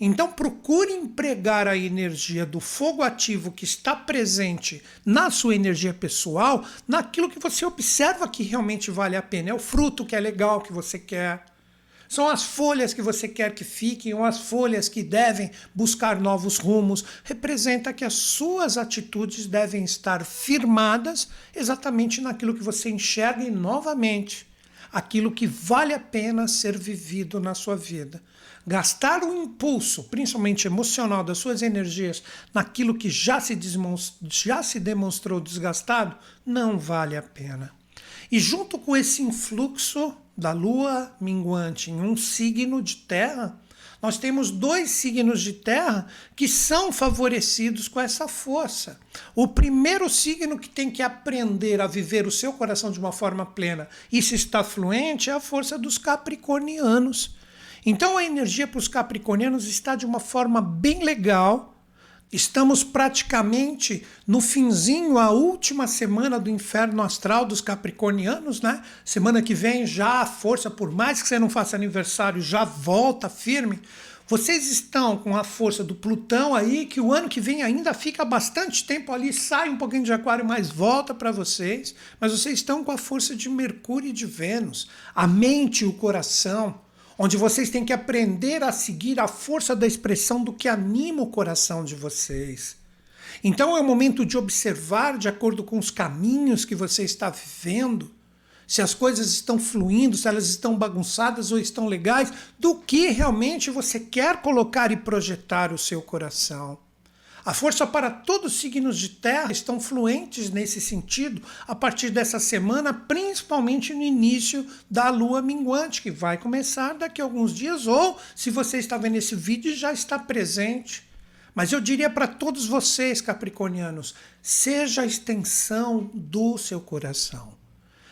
Então procure empregar a energia do fogo ativo que está presente na sua energia pessoal, naquilo que você observa que realmente vale a pena. É o fruto que é legal que você quer. São as folhas que você quer que fiquem, ou as folhas que devem buscar novos rumos. Representa que as suas atitudes devem estar firmadas exatamente naquilo que você enxerga e novamente aquilo que vale a pena ser vivido na sua vida gastar o impulso, principalmente emocional, das suas energias naquilo que já se, já se demonstrou desgastado, não vale a pena. E junto com esse influxo da lua minguante em um signo de terra, nós temos dois signos de terra que são favorecidos com essa força. O primeiro signo que tem que aprender a viver o seu coração de uma forma plena e se está fluente é a força dos capricornianos. Então a energia para os capricornianos está de uma forma bem legal. Estamos praticamente no finzinho, a última semana do inferno astral dos capricornianos, né? Semana que vem já a força, por mais que você não faça aniversário, já volta firme. Vocês estão com a força do Plutão aí, que o ano que vem ainda fica bastante tempo ali, sai um pouquinho de Aquário, mas volta para vocês. Mas vocês estão com a força de Mercúrio e de Vênus, a mente e o coração onde vocês têm que aprender a seguir a força da expressão do que anima o coração de vocês. Então é o momento de observar, de acordo com os caminhos que você está vivendo, se as coisas estão fluindo, se elas estão bagunçadas ou estão legais, do que realmente você quer colocar e projetar o seu coração. A força para todos os signos de terra estão fluentes nesse sentido a partir dessa semana, principalmente no início da lua minguante, que vai começar daqui a alguns dias, ou se você está vendo esse vídeo, já está presente. Mas eu diria para todos vocês, capricornianos, seja a extensão do seu coração.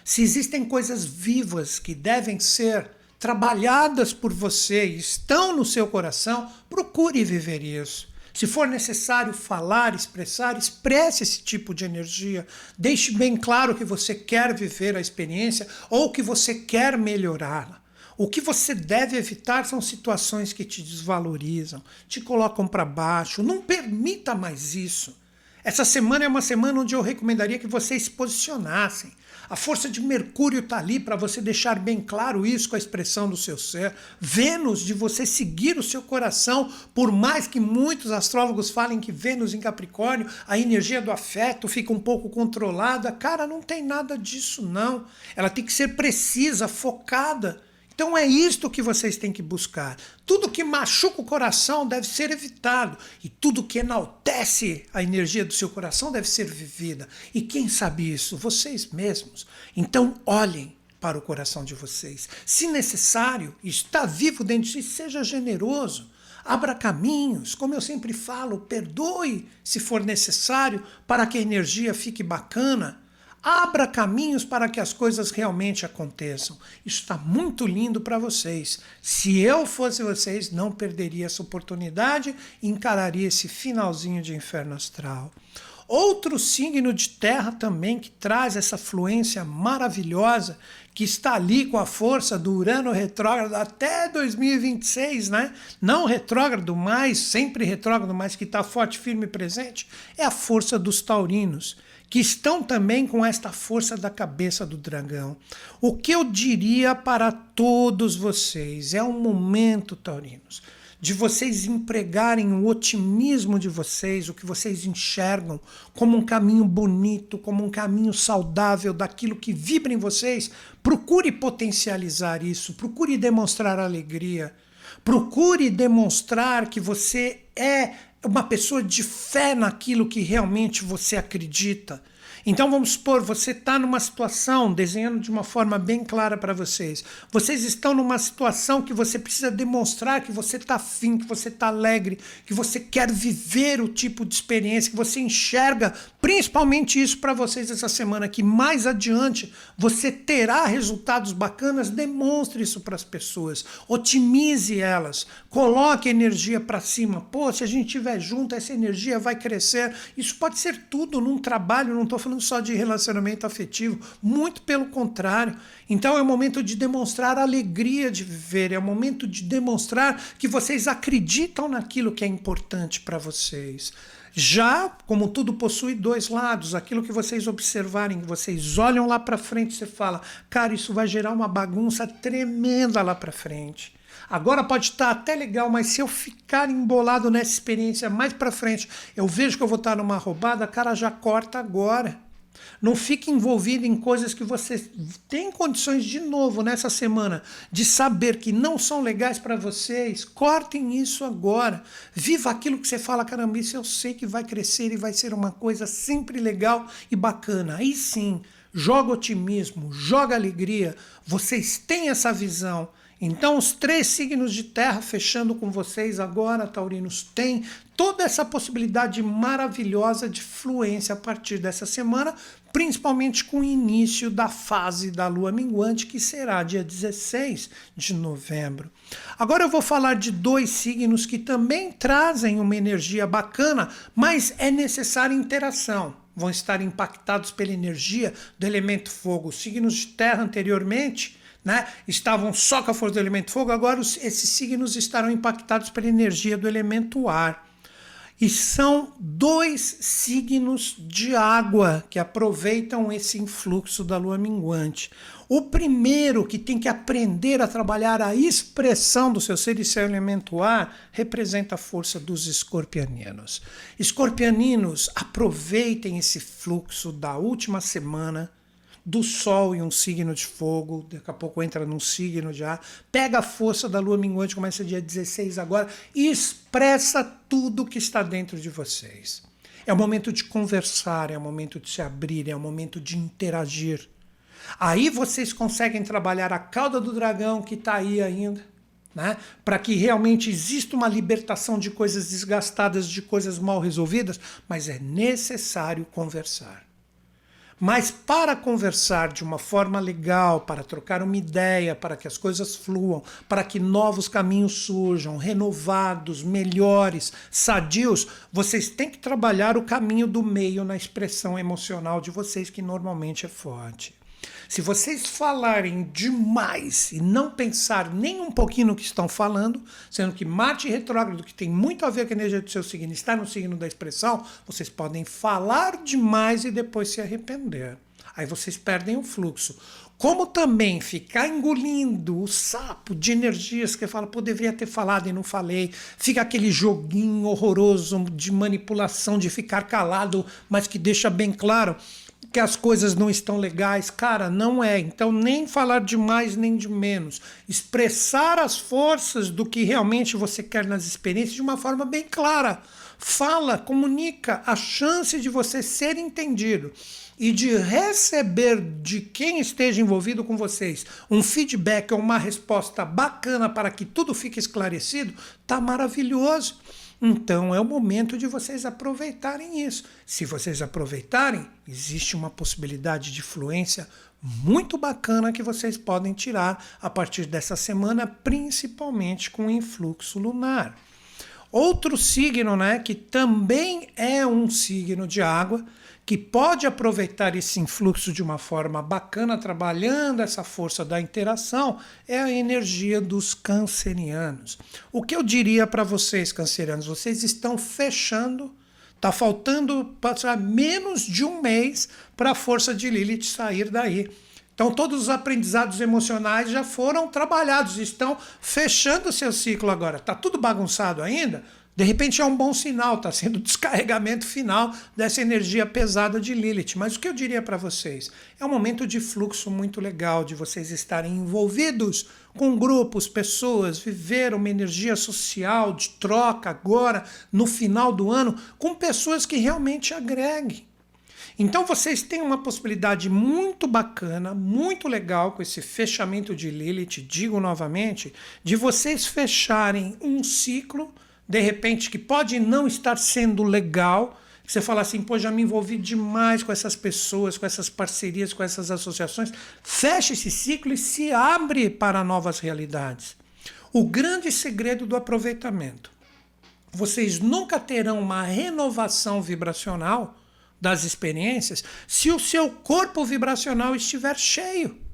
Se existem coisas vivas que devem ser trabalhadas por você e estão no seu coração, procure viver isso. Se for necessário falar, expressar, expresse esse tipo de energia. Deixe bem claro que você quer viver a experiência ou que você quer melhorá-la. O que você deve evitar são situações que te desvalorizam, te colocam para baixo. Não permita mais isso. Essa semana é uma semana onde eu recomendaria que vocês se posicionassem. A força de Mercúrio está ali para você deixar bem claro isso com a expressão do seu ser. Vênus, de você seguir o seu coração, por mais que muitos astrólogos falem que Vênus em Capricórnio, a energia do afeto fica um pouco controlada. Cara, não tem nada disso, não. Ela tem que ser precisa, focada. Então é isto que vocês têm que buscar. Tudo que machuca o coração deve ser evitado e tudo que enaltece a energia do seu coração deve ser vivida. E quem sabe isso? Vocês mesmos. Então olhem para o coração de vocês. Se necessário, está vivo dentro de si, seja generoso. Abra caminhos, como eu sempre falo, perdoe se for necessário para que a energia fique bacana Abra caminhos para que as coisas realmente aconteçam. Isso está muito lindo para vocês. Se eu fosse vocês, não perderia essa oportunidade e encararia esse finalzinho de inferno astral. Outro signo de terra também que traz essa fluência maravilhosa, que está ali com a força do Urano retrógrado até 2026, né? Não retrógrado mais, sempre retrógrado, mas que está forte, firme e presente, é a força dos taurinos que estão também com esta força da cabeça do dragão. O que eu diria para todos vocês é um momento, taurinos, de vocês empregarem o otimismo de vocês, o que vocês enxergam como um caminho bonito, como um caminho saudável daquilo que vibra em vocês. Procure potencializar isso, procure demonstrar alegria. Procure demonstrar que você é uma pessoa de fé naquilo que realmente você acredita. Então vamos supor, você está numa situação, desenhando de uma forma bem clara para vocês. Vocês estão numa situação que você precisa demonstrar que você está afim, que você está alegre, que você quer viver o tipo de experiência, que você enxerga principalmente isso para vocês essa semana, que mais adiante você terá resultados bacanas. Demonstre isso para as pessoas, otimize elas, coloque energia para cima. Pô, se a gente estiver junto, essa energia vai crescer. Isso pode ser tudo num trabalho, não estou falando falando só de relacionamento afetivo, muito pelo contrário. Então é o momento de demonstrar alegria de viver, é o momento de demonstrar que vocês acreditam naquilo que é importante para vocês. Já, como tudo possui dois lados, aquilo que vocês observarem, vocês olham lá para frente, você fala, cara, isso vai gerar uma bagunça tremenda lá para frente. Agora pode estar até legal, mas se eu ficar embolado nessa experiência mais para frente, eu vejo que eu vou estar numa roubada, cara, já corta agora. Não fique envolvido em coisas que você tem condições de novo nessa semana de saber que não são legais para vocês. Cortem isso agora. Viva aquilo que você fala, caramba, isso eu sei que vai crescer e vai ser uma coisa sempre legal e bacana. Aí sim, joga otimismo, joga alegria. Vocês têm essa visão então, os três signos de terra, fechando com vocês agora, taurinos, têm toda essa possibilidade maravilhosa de fluência a partir dessa semana, principalmente com o início da fase da lua minguante, que será dia 16 de novembro. Agora eu vou falar de dois signos que também trazem uma energia bacana, mas é necessária interação vão estar impactados pela energia do elemento fogo. Os signos de terra anteriormente né, estavam só com a força do elemento fogo, agora os, esses signos estarão impactados pela energia do elemento ar. E são dois signos de água que aproveitam esse influxo da lua minguante. O primeiro que tem que aprender a trabalhar a expressão do seu ser e seu elemento ar representa a força dos escorpianinos. Escorpianinos, aproveitem esse fluxo da última semana do Sol em um signo de fogo, daqui a pouco entra num signo de ar, pega a força da lua minguante, começa dia 16 agora, e expressa tudo que está dentro de vocês. É o momento de conversar, é o momento de se abrir, é o momento de interagir. Aí vocês conseguem trabalhar a cauda do dragão que está aí ainda, né? para que realmente exista uma libertação de coisas desgastadas, de coisas mal resolvidas, mas é necessário conversar. Mas para conversar de uma forma legal, para trocar uma ideia, para que as coisas fluam, para que novos caminhos surjam, renovados, melhores, sadios, vocês têm que trabalhar o caminho do meio na expressão emocional de vocês, que normalmente é forte. Se vocês falarem demais e não pensar nem um pouquinho no que estão falando, sendo que Marte retrógrado, que tem muito a ver com a energia do seu signo, está no signo da expressão, vocês podem falar demais e depois se arrepender. Aí vocês perdem o fluxo. Como também ficar engolindo o sapo de energias que fala, pô, deveria ter falado e não falei. Fica aquele joguinho horroroso de manipulação, de ficar calado, mas que deixa bem claro que as coisas não estão legais. Cara, não é. Então, nem falar de mais nem de menos. Expressar as forças do que realmente você quer nas experiências de uma forma bem clara. Fala, comunica a chance de você ser entendido e de receber de quem esteja envolvido com vocês um feedback ou uma resposta bacana para que tudo fique esclarecido, tá maravilhoso. Então é o momento de vocês aproveitarem isso. Se vocês aproveitarem, existe uma possibilidade de fluência muito bacana que vocês podem tirar a partir dessa semana, principalmente com o influxo lunar. Outro signo, né, que também é um signo de água, que pode aproveitar esse influxo de uma forma bacana, trabalhando essa força da interação, é a energia dos cancerianos. O que eu diria para vocês, cancerianos? Vocês estão fechando, está faltando passar menos de um mês para a força de Lilith sair daí. Então, todos os aprendizados emocionais já foram trabalhados, estão fechando seu ciclo agora. Está tudo bagunçado ainda? De repente é um bom sinal, está sendo o descarregamento final dessa energia pesada de Lilith. Mas o que eu diria para vocês? É um momento de fluxo muito legal, de vocês estarem envolvidos com grupos, pessoas, viver uma energia social de troca agora, no final do ano, com pessoas que realmente agreguem. Então vocês têm uma possibilidade muito bacana, muito legal com esse fechamento de Lilith, digo novamente, de vocês fecharem um ciclo de repente, que pode não estar sendo legal, você fala assim, pô, já me envolvi demais com essas pessoas, com essas parcerias, com essas associações. Fecha esse ciclo e se abre para novas realidades. O grande segredo do aproveitamento. Vocês nunca terão uma renovação vibracional das experiências se o seu corpo vibracional estiver cheio.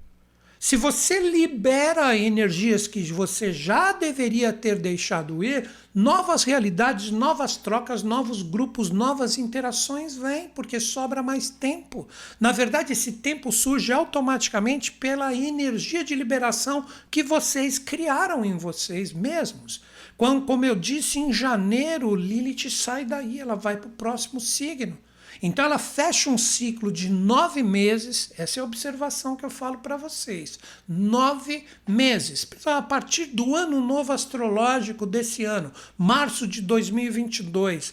Se você libera energias que você já deveria ter deixado ir, novas realidades, novas trocas, novos grupos, novas interações vêm, porque sobra mais tempo. Na verdade, esse tempo surge automaticamente pela energia de liberação que vocês criaram em vocês mesmos. Quando, como eu disse, em janeiro, Lilith sai daí, ela vai para o próximo signo. Então ela fecha um ciclo de nove meses, essa é a observação que eu falo para vocês. Nove meses. A partir do ano novo astrológico desse ano, março de 2022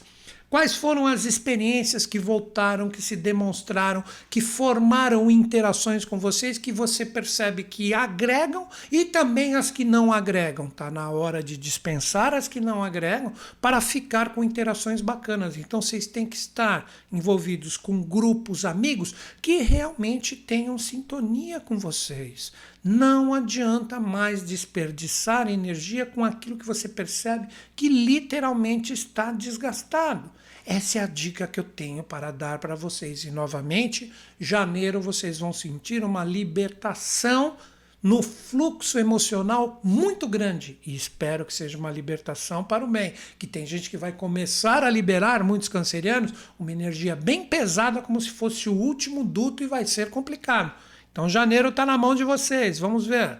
Quais foram as experiências que voltaram, que se demonstraram, que formaram interações com vocês que você percebe que agregam e também as que não agregam? Tá na hora de dispensar as que não agregam para ficar com interações bacanas. Então vocês têm que estar envolvidos com grupos, amigos que realmente tenham sintonia com vocês. Não adianta mais desperdiçar energia com aquilo que você percebe que literalmente está desgastado. Essa é a dica que eu tenho para dar para vocês. E novamente, janeiro vocês vão sentir uma libertação no fluxo emocional muito grande. E espero que seja uma libertação para o bem. Que tem gente que vai começar a liberar, muitos cancerianos, uma energia bem pesada, como se fosse o último duto, e vai ser complicado. Então, janeiro está na mão de vocês. Vamos ver.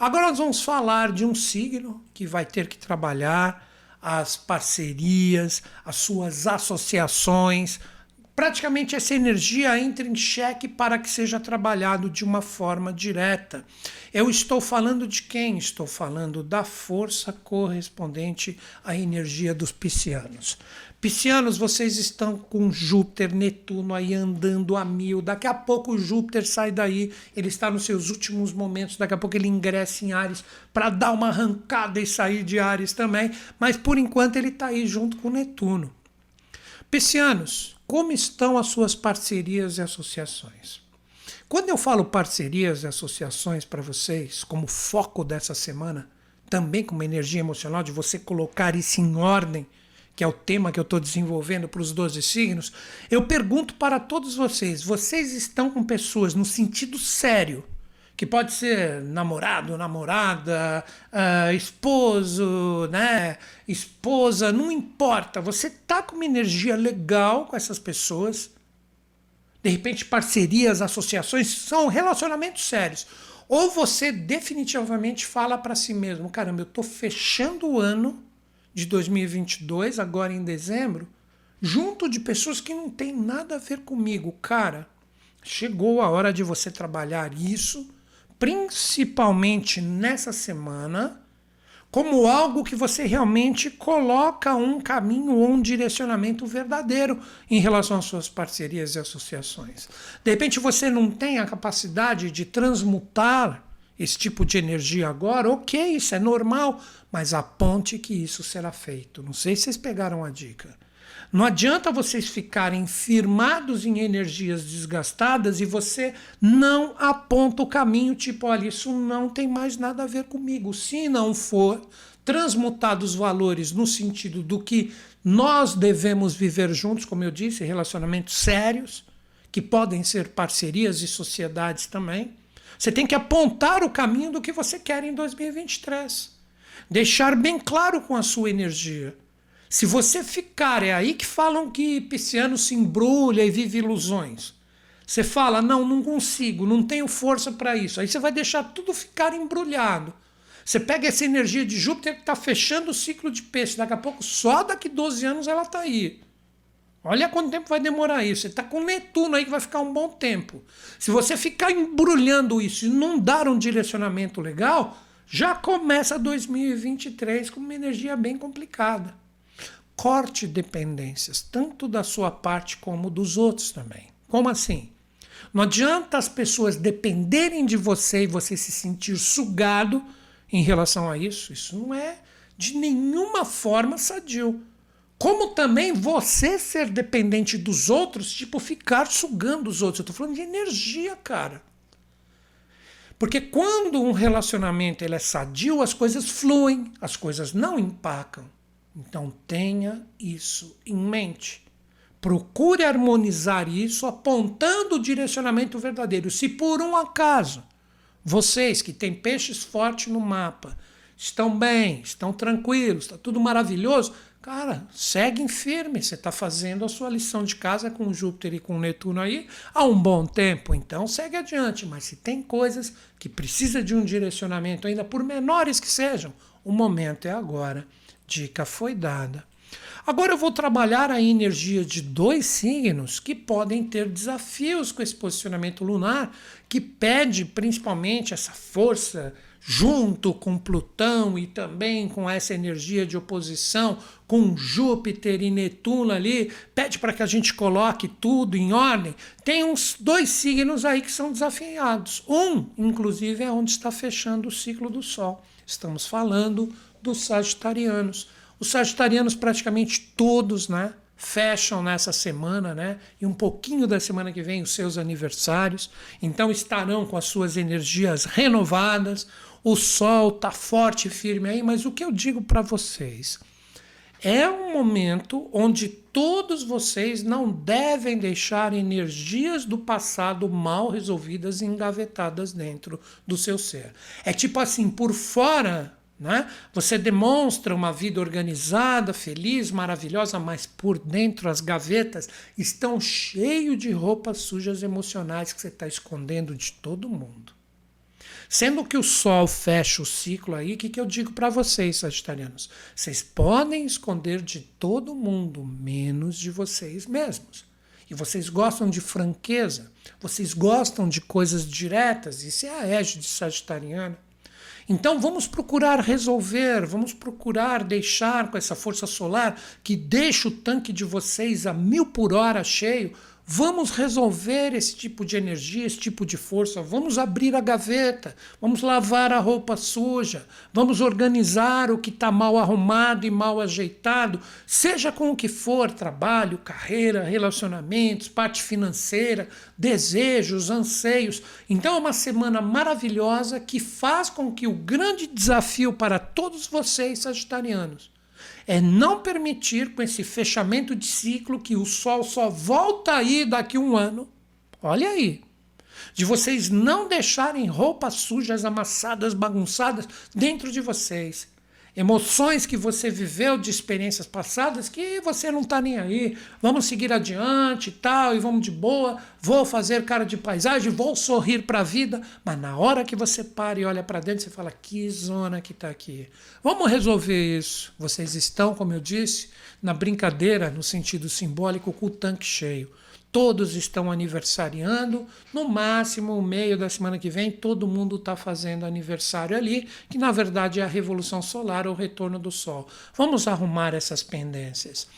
Agora nós vamos falar de um signo que vai ter que trabalhar as parcerias, as suas associações. Praticamente essa energia entra em xeque para que seja trabalhado de uma forma direta. Eu estou falando de quem? Estou falando da força correspondente à energia dos piscianos. Piscianos, vocês estão com Júpiter, Netuno aí andando a mil. Daqui a pouco o Júpiter sai daí, ele está nos seus últimos momentos. Daqui a pouco ele ingressa em Ares para dar uma arrancada e sair de Ares também. Mas por enquanto ele está aí junto com Netuno. Piscianos, como estão as suas parcerias e associações? Quando eu falo parcerias e associações para vocês, como foco dessa semana, também com uma energia emocional de você colocar isso em ordem que é o tema que eu estou desenvolvendo para os 12 signos, eu pergunto para todos vocês: vocês estão com pessoas no sentido sério, que pode ser namorado, namorada, uh, esposo, né, esposa, não importa, você tá com uma energia legal com essas pessoas. De repente, parcerias, associações são relacionamentos sérios. Ou você definitivamente fala para si mesmo: caramba, eu estou fechando o ano de 2022, agora em dezembro, junto de pessoas que não têm nada a ver comigo. Cara, chegou a hora de você trabalhar isso, principalmente nessa semana, como algo que você realmente coloca um caminho ou um direcionamento verdadeiro em relação às suas parcerias e associações. De repente você não tem a capacidade de transmutar esse tipo de energia agora, ok, isso é normal, mas aponte que isso será feito. Não sei se vocês pegaram a dica. Não adianta vocês ficarem firmados em energias desgastadas e você não aponta o caminho, tipo, olha, isso não tem mais nada a ver comigo. Se não for, transmutar os valores no sentido do que nós devemos viver juntos, como eu disse, relacionamentos sérios, que podem ser parcerias e sociedades também. Você tem que apontar o caminho do que você quer em 2023. Deixar bem claro com a sua energia. Se você ficar, é aí que falam que pisciano se embrulha e vive ilusões. Você fala, não, não consigo, não tenho força para isso. Aí você vai deixar tudo ficar embrulhado. Você pega essa energia de Júpiter que está fechando o ciclo de peixe. Daqui a pouco, só daqui 12 anos ela está aí. Olha quanto tempo vai demorar isso. Você está com Netuno aí que vai ficar um bom tempo. Se você ficar embrulhando isso e não dar um direcionamento legal, já começa 2023 com uma energia bem complicada. Corte dependências, tanto da sua parte como dos outros também. Como assim? Não adianta as pessoas dependerem de você e você se sentir sugado em relação a isso. Isso não é de nenhuma forma sadio. Como também você ser dependente dos outros, tipo ficar sugando os outros. Eu estou falando de energia, cara. Porque quando um relacionamento ele é sadio, as coisas fluem, as coisas não empacam. Então tenha isso em mente. Procure harmonizar isso apontando o direcionamento verdadeiro. Se por um acaso vocês que têm peixes fortes no mapa estão bem, estão tranquilos, está tudo maravilhoso, cara, seguem firme. Você está fazendo a sua lição de casa com Júpiter e com Netuno aí há um bom tempo, então segue adiante. Mas se tem coisas que precisa de um direcionamento, ainda por menores que sejam, o momento é agora. Dica foi dada. Agora eu vou trabalhar a energia de dois signos que podem ter desafios com esse posicionamento lunar, que pede principalmente essa força junto com Plutão e também com essa energia de oposição com Júpiter e Netuno ali, pede para que a gente coloque tudo em ordem. Tem uns dois signos aí que são desafiados. Um, inclusive, é onde está fechando o ciclo do Sol. Estamos falando dos Sagitarianos. Os sagitarianos praticamente todos, né? Fecham nessa semana, né? E um pouquinho da semana que vem os seus aniversários. Então estarão com as suas energias renovadas. O sol tá forte e firme aí, mas o que eu digo para vocês? É um momento onde todos vocês não devem deixar energias do passado mal resolvidas e engavetadas dentro do seu ser. É tipo assim, por fora né? Você demonstra uma vida organizada, feliz, maravilhosa, mas por dentro as gavetas estão cheias de roupas sujas emocionais que você está escondendo de todo mundo. Sendo que o Sol fecha o ciclo aí, o que, que eu digo para vocês, sagitarianos? Vocês podem esconder de todo mundo, menos de vocês mesmos. E vocês gostam de franqueza, vocês gostam de coisas diretas, isso é a égide sagitariana. Então vamos procurar resolver, vamos procurar deixar com essa força solar que deixa o tanque de vocês a mil por hora cheio Vamos resolver esse tipo de energia, esse tipo de força. Vamos abrir a gaveta, vamos lavar a roupa suja, vamos organizar o que está mal arrumado e mal ajeitado, seja com o que for trabalho, carreira, relacionamentos, parte financeira, desejos, anseios. Então é uma semana maravilhosa que faz com que o grande desafio para todos vocês, sagitarianos, é não permitir com esse fechamento de ciclo que o Sol só volta aí daqui a um ano. Olha aí. De vocês não deixarem roupas sujas, amassadas, bagunçadas dentro de vocês emoções que você viveu de experiências passadas que você não está nem aí. Vamos seguir adiante e tal, e vamos de boa. Vou fazer cara de paisagem, vou sorrir para a vida. Mas na hora que você para e olha para dentro, você fala: que zona que está aqui. Vamos resolver isso. Vocês estão, como eu disse, na brincadeira, no sentido simbólico, com o tanque cheio todos estão aniversariando. No máximo, o meio da semana que vem, todo mundo está fazendo aniversário ali, que na verdade é a revolução solar, o retorno do Sol. Vamos arrumar essas pendências.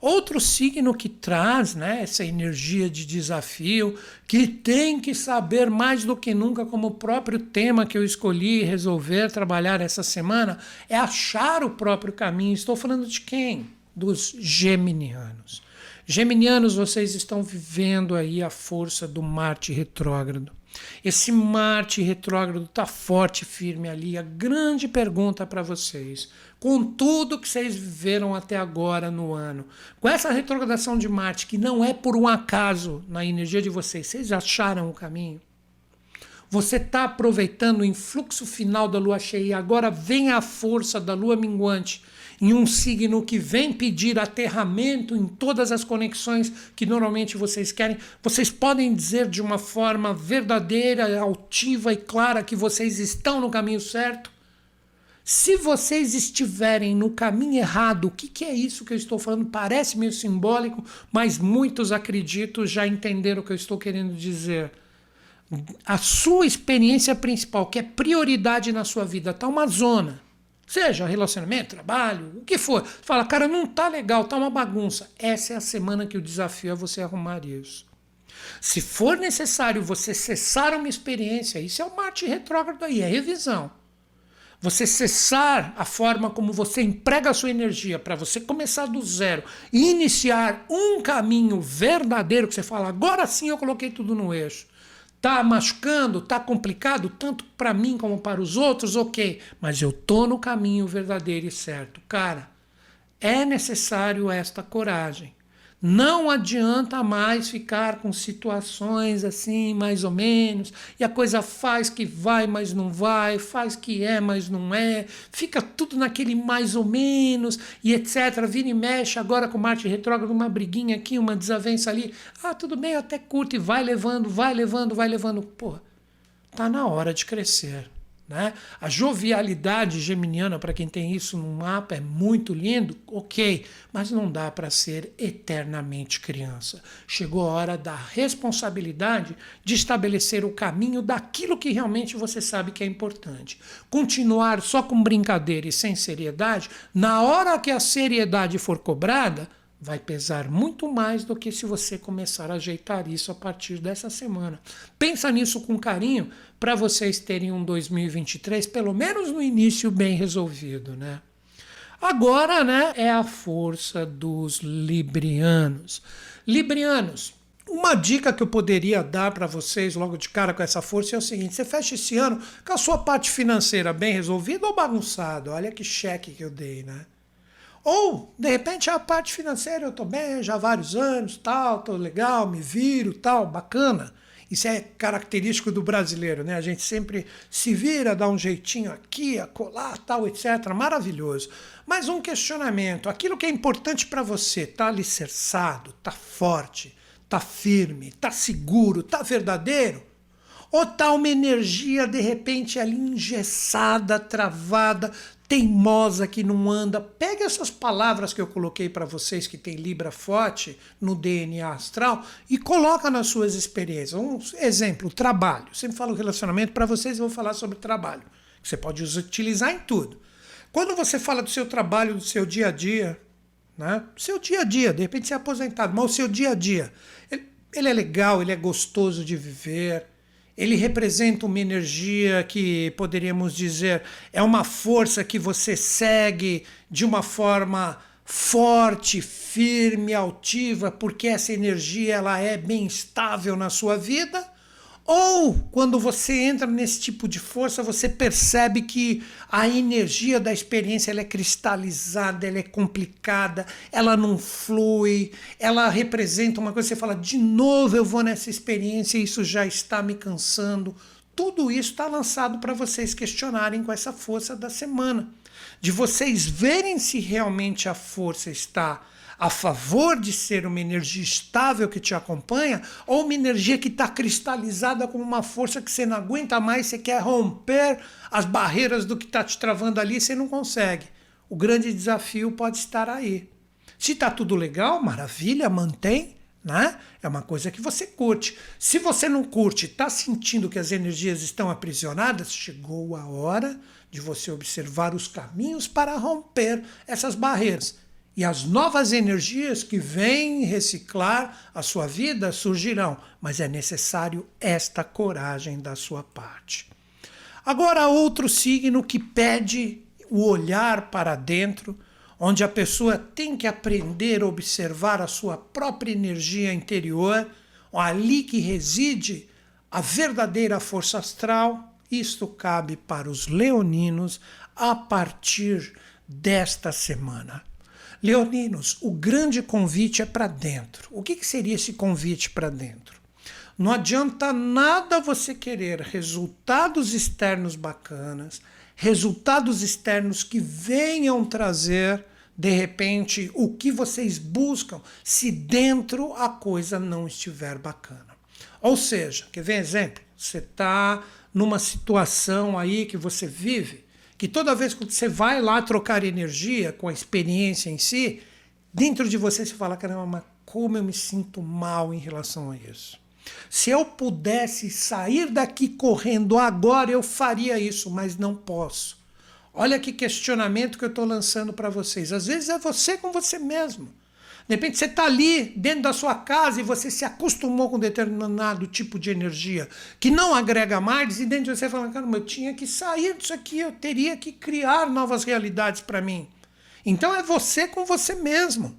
Outro signo que traz né, essa energia de desafio, que tem que saber mais do que nunca, como o próprio tema que eu escolhi resolver trabalhar essa semana, é achar o próprio caminho. Estou falando de quem? Dos geminianos. Geminianos, vocês estão vivendo aí a força do Marte retrógrado. Esse Marte retrógrado está forte, firme ali. A grande pergunta para vocês: com tudo que vocês viveram até agora no ano, com essa retrogradação de Marte, que não é por um acaso na energia de vocês, vocês acharam o caminho? Você está aproveitando o influxo final da lua cheia e agora vem a força da lua minguante em um signo que vem pedir aterramento em todas as conexões que normalmente vocês querem, vocês podem dizer de uma forma verdadeira, altiva e clara que vocês estão no caminho certo? Se vocês estiverem no caminho errado, o que, que, é isso que eu estou falando? Parece meio simbólico, mas muitos acredito já entenderam o que eu estou querendo dizer. A sua experiência principal, que é prioridade na sua vida, está uma zona. Seja relacionamento, trabalho, o que for. Fala, cara, não tá legal, tá uma bagunça. Essa é a semana que o desafio é você arrumar isso. Se for necessário você cessar uma experiência, isso é o Marte retrógrado aí, é revisão. Você cessar a forma como você emprega a sua energia para você começar do zero e iniciar um caminho verdadeiro que você fala, agora sim eu coloquei tudo no eixo. Tá machucando, tá complicado, tanto para mim como para os outros, ok. Mas eu tô no caminho verdadeiro e certo. Cara, é necessário esta coragem. Não adianta mais ficar com situações assim, mais ou menos, e a coisa faz que vai, mas não vai, faz que é, mas não é, fica tudo naquele mais ou menos, e etc. Vira e mexe agora com Marte retrógrado, uma briguinha aqui, uma desavença ali. Ah, tudo bem, até curto, e vai levando, vai levando, vai levando. Pô, tá na hora de crescer. Né? A jovialidade geminiana, para quem tem isso no mapa, é muito lindo, ok, mas não dá para ser eternamente criança. Chegou a hora da responsabilidade de estabelecer o caminho daquilo que realmente você sabe que é importante. Continuar só com brincadeira e sem seriedade, na hora que a seriedade for cobrada, vai pesar muito mais do que se você começar a ajeitar isso a partir dessa semana. Pensa nisso com carinho para vocês terem um 2023, pelo menos no início, bem resolvido, né? Agora, né, é a força dos librianos. Librianos, uma dica que eu poderia dar para vocês logo de cara com essa força é o seguinte: você fecha esse ano com a sua parte financeira bem resolvida ou bagunçada? Olha que cheque que eu dei, né? Ou, de repente, a parte financeira eu estou bem já há vários anos, tal, estou legal, me viro, tal, bacana. Isso é característico do brasileiro, né? A gente sempre se vira, dá um jeitinho aqui, acolá, tal, etc. Maravilhoso. Mas um questionamento: aquilo que é importante para você está alicerçado, está forte, está firme, está seguro, está verdadeiro? Ou está uma energia de repente ali engessada, travada, teimosa que não anda. Pega essas palavras que eu coloquei para vocês que tem Libra forte no DNA astral e coloca nas suas experiências. Um exemplo, trabalho. sempre falo relacionamento para vocês, eu vou falar sobre trabalho. Você pode utilizar em tudo. Quando você fala do seu trabalho, do seu dia a dia, né? Seu dia a dia, de repente você é aposentado, mas o seu dia a dia, ele, ele é legal, ele é gostoso de viver, ele representa uma energia que poderíamos dizer é uma força que você segue de uma forma forte, firme, altiva, porque essa energia ela é bem estável na sua vida ou quando você entra nesse tipo de força, você percebe que a energia da experiência ela é cristalizada, ela é complicada, ela não flui, ela representa uma coisa, você fala, de novo eu vou nessa experiência, isso já está me cansando. Tudo isso está lançado para vocês questionarem com essa força da semana. De vocês verem se realmente a força está a favor de ser uma energia estável que te acompanha, ou uma energia que está cristalizada como uma força que você não aguenta mais, você quer romper as barreiras do que está te travando ali, você não consegue. O grande desafio pode estar aí. Se está tudo legal, maravilha, mantém. Né? É uma coisa que você curte. Se você não curte, está sentindo que as energias estão aprisionadas, chegou a hora de você observar os caminhos para romper essas barreiras e as novas energias que vêm reciclar a sua vida surgirão, mas é necessário esta coragem da sua parte. Agora, outro signo que pede o olhar para dentro, onde a pessoa tem que aprender a observar a sua própria energia interior, ali que reside a verdadeira força astral. Isto cabe para os leoninos a partir desta semana. Leoninos, o grande convite é para dentro. O que, que seria esse convite para dentro? Não adianta nada você querer resultados externos bacanas, resultados externos que venham trazer, de repente, o que vocês buscam, se dentro a coisa não estiver bacana. Ou seja, quer ver exemplo? Você está numa situação aí que você vive, que toda vez que você vai lá trocar energia com a experiência em si, dentro de você você fala, caramba, mas como eu me sinto mal em relação a isso. Se eu pudesse sair daqui correndo agora, eu faria isso, mas não posso. Olha que questionamento que eu estou lançando para vocês. Às vezes é você com você mesmo. De repente você está ali dentro da sua casa e você se acostumou com determinado tipo de energia que não agrega mais, e dentro de você fala, cara, eu tinha que sair disso aqui, eu teria que criar novas realidades para mim. Então é você com você mesmo.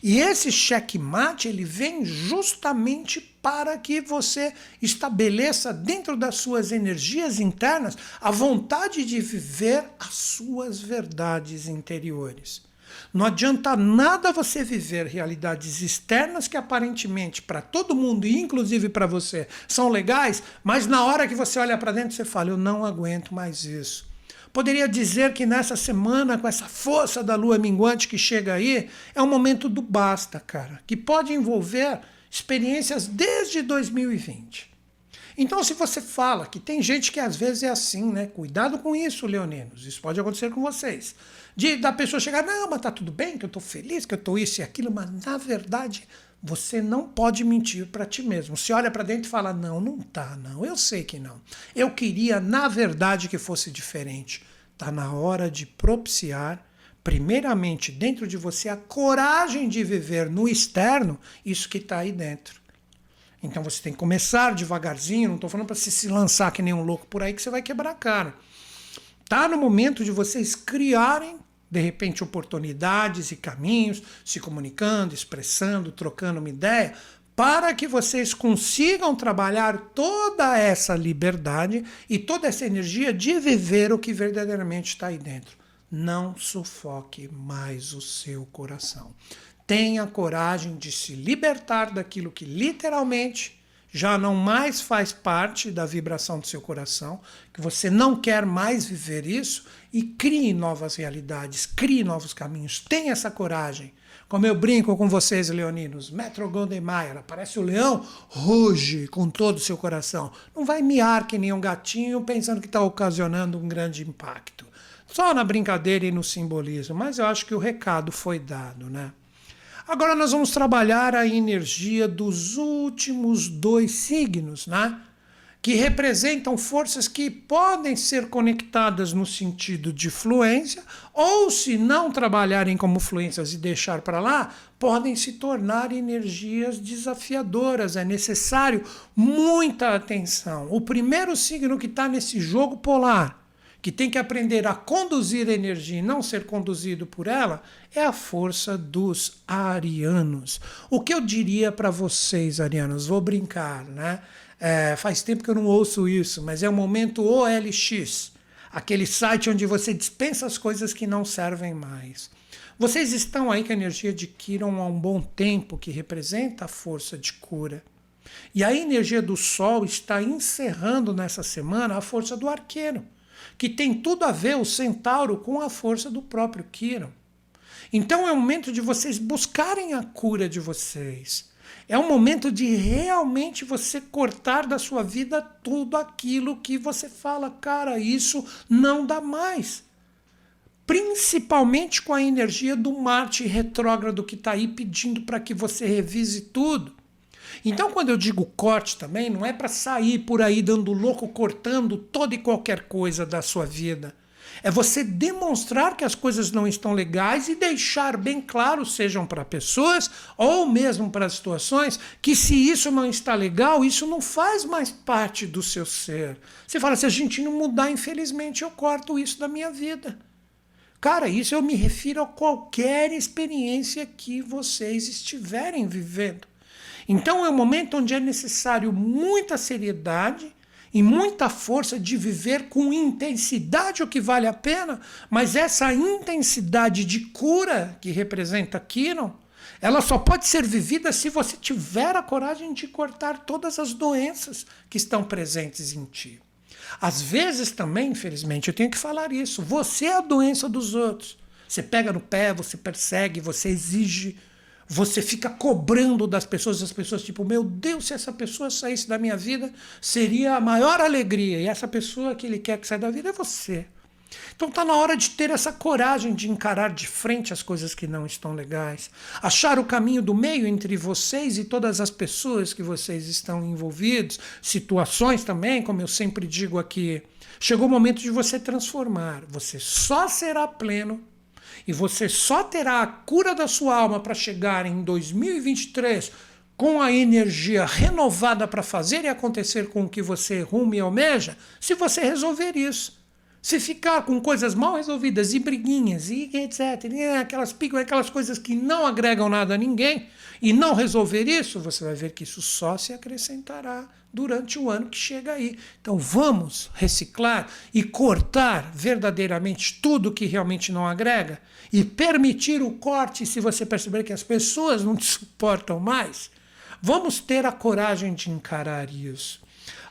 E esse checkmate ele vem justamente para que você estabeleça dentro das suas energias internas a vontade de viver as suas verdades interiores. Não adianta nada você viver realidades externas que aparentemente para todo mundo inclusive para você são legais, mas na hora que você olha para dentro você fala: eu não aguento mais isso. Poderia dizer que nessa semana, com essa força da lua minguante que chega aí, é um momento do basta, cara, que pode envolver experiências desde 2020. Então, se você fala que tem gente que às vezes é assim, né? Cuidado com isso, leoninos. Isso pode acontecer com vocês. De da pessoa chegar, não, mas tá tudo bem, que eu tô feliz, que eu tô isso e aquilo, mas na verdade você não pode mentir para ti mesmo. Se olha para dentro e fala: "Não, não tá, não. Eu sei que não. Eu queria, na verdade, que fosse diferente." Tá na hora de propiciar primeiramente dentro de você a coragem de viver no externo isso que está aí dentro. Então você tem que começar devagarzinho, não estou falando para você se lançar que nem um louco por aí que você vai quebrar a cara. Tá no momento de vocês criarem de repente oportunidades e caminhos, se comunicando, expressando, trocando uma ideia, para que vocês consigam trabalhar toda essa liberdade e toda essa energia de viver o que verdadeiramente está aí dentro. Não sufoque mais o seu coração. Tenha coragem de se libertar daquilo que literalmente já não mais faz parte da vibração do seu coração, que você não quer mais viver isso e crie novas realidades, crie novos caminhos. Tenha essa coragem. Como eu brinco com vocês, leoninos, Metro Golden aparece o leão, ruge com todo o seu coração. Não vai miar que nem um gatinho pensando que está ocasionando um grande impacto. Só na brincadeira e no simbolismo, mas eu acho que o recado foi dado, né? Agora nós vamos trabalhar a energia dos últimos dois signos, né? que representam forças que podem ser conectadas no sentido de fluência, ou se não trabalharem como fluências e deixar para lá, podem se tornar energias desafiadoras. É necessário muita atenção. O primeiro signo que está nesse jogo polar, que tem que aprender a conduzir a energia e não ser conduzido por ela, é a força dos arianos. O que eu diria para vocês, arianos? Vou brincar, né? É, faz tempo que eu não ouço isso, mas é o momento OLX aquele site onde você dispensa as coisas que não servem mais. Vocês estão aí com a energia de há um bom tempo, que representa a força de cura. E a energia do Sol está encerrando nessa semana a força do arqueiro, que tem tudo a ver o centauro com a força do próprio Kiron. Então é o momento de vocês buscarem a cura de vocês. É um momento de realmente você cortar da sua vida tudo aquilo que você fala, cara, isso não dá mais. Principalmente com a energia do Marte retrógrado que está aí pedindo para que você revise tudo. Então, quando eu digo corte também, não é para sair por aí dando louco, cortando toda e qualquer coisa da sua vida. É você demonstrar que as coisas não estão legais e deixar bem claro, sejam para pessoas ou mesmo para situações, que se isso não está legal, isso não faz mais parte do seu ser. Você fala, se a gente não mudar, infelizmente, eu corto isso da minha vida. Cara, isso eu me refiro a qualquer experiência que vocês estiverem vivendo. Então é um momento onde é necessário muita seriedade e muita força de viver com intensidade o que vale a pena, mas essa intensidade de cura que representa Kiron, ela só pode ser vivida se você tiver a coragem de cortar todas as doenças que estão presentes em ti. Às vezes também, infelizmente, eu tenho que falar isso. Você é a doença dos outros. Você pega no pé, você persegue, você exige, você fica cobrando das pessoas, as pessoas tipo, meu Deus, se essa pessoa saísse da minha vida, seria a maior alegria. E essa pessoa que ele quer que saia da vida é você. Então está na hora de ter essa coragem de encarar de frente as coisas que não estão legais, achar o caminho do meio entre vocês e todas as pessoas que vocês estão envolvidos, situações também, como eu sempre digo aqui. Chegou o momento de você transformar. Você só será pleno e você só terá a cura da sua alma para chegar em 2023 com a energia renovada para fazer e acontecer com o que você rume e almeja, se você resolver isso. Se ficar com coisas mal resolvidas e briguinhas e etc, aquelas, aquelas coisas que não agregam nada a ninguém, e não resolver isso, você vai ver que isso só se acrescentará durante o ano que chega aí. Então vamos reciclar e cortar verdadeiramente tudo que realmente não agrega e permitir o corte se você perceber que as pessoas não te suportam mais. Vamos ter a coragem de encarar isso.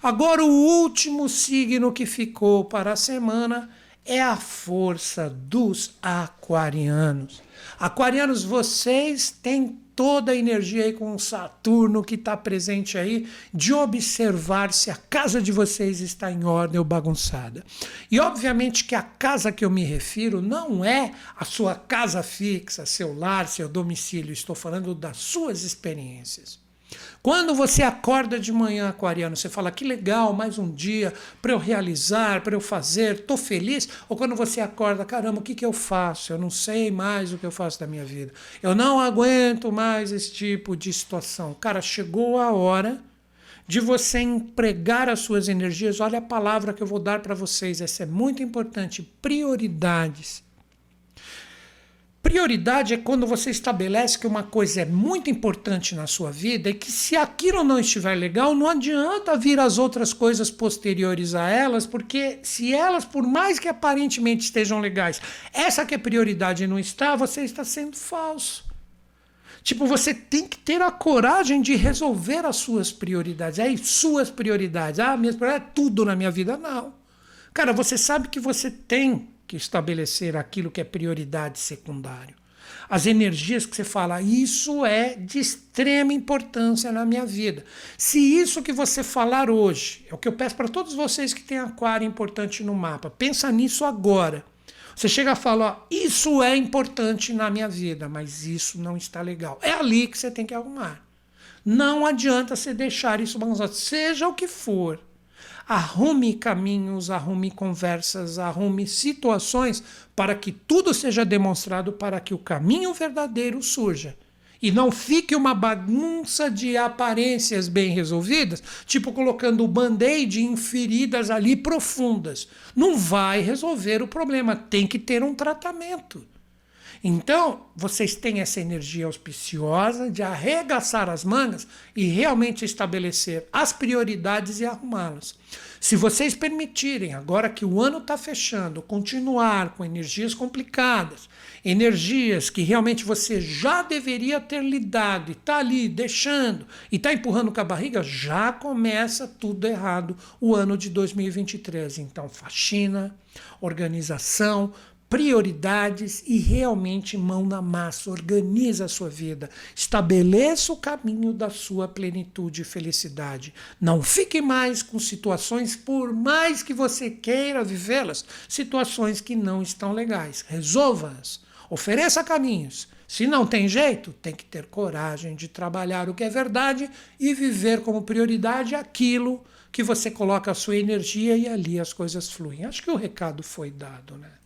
Agora, o último signo que ficou para a semana é a força dos aquarianos. Aquarianos, vocês têm toda a energia aí com Saturno que está presente aí, de observar se a casa de vocês está em ordem ou bagunçada. E obviamente que a casa que eu me refiro não é a sua casa fixa, seu lar, seu domicílio, estou falando das suas experiências. Quando você acorda de manhã, aquariano, você fala que legal, mais um dia para eu realizar, para eu fazer, estou feliz? Ou quando você acorda, caramba, o que, que eu faço? Eu não sei mais o que eu faço da minha vida. Eu não aguento mais esse tipo de situação. Cara, chegou a hora de você empregar as suas energias. Olha a palavra que eu vou dar para vocês, essa é muito importante: prioridades. Prioridade é quando você estabelece que uma coisa é muito importante na sua vida e que se aquilo não estiver legal, não adianta vir as outras coisas posteriores a elas, porque se elas, por mais que aparentemente estejam legais, essa que é prioridade não está, você está sendo falso. Tipo, você tem que ter a coragem de resolver as suas prioridades. Aí, suas prioridades. Ah, minhas prioridades é tudo na minha vida. Não. Cara, você sabe que você tem que estabelecer aquilo que é prioridade secundário. As energias que você fala, isso é de extrema importância na minha vida. Se isso que você falar hoje, é o que eu peço para todos vocês que têm aquário importante no mapa, pensa nisso agora. Você chega a falar, isso é importante na minha vida, mas isso não está legal. É ali que você tem que arrumar. Não adianta você deixar isso bagunçado, seja o que for arrume caminhos, arrume conversas, arrume situações para que tudo seja demonstrado para que o caminho verdadeiro surja. E não fique uma bagunça de aparências bem resolvidas, tipo colocando band-aid em feridas ali profundas. Não vai resolver o problema, tem que ter um tratamento. Então, vocês têm essa energia auspiciosa de arregaçar as mangas e realmente estabelecer as prioridades e arrumá-las. Se vocês permitirem, agora que o ano está fechando, continuar com energias complicadas, energias que realmente você já deveria ter lidado e está ali deixando e está empurrando com a barriga, já começa tudo errado o ano de 2023. Então, faxina, organização, prioridades e realmente mão na massa. Organiza a sua vida. Estabeleça o caminho da sua plenitude e felicidade. Não fique mais com situações, por mais que você queira vivê-las, situações que não estão legais. Resolva-as. Ofereça caminhos. Se não tem jeito, tem que ter coragem de trabalhar o que é verdade e viver como prioridade aquilo que você coloca a sua energia e ali as coisas fluem. Acho que o recado foi dado, né?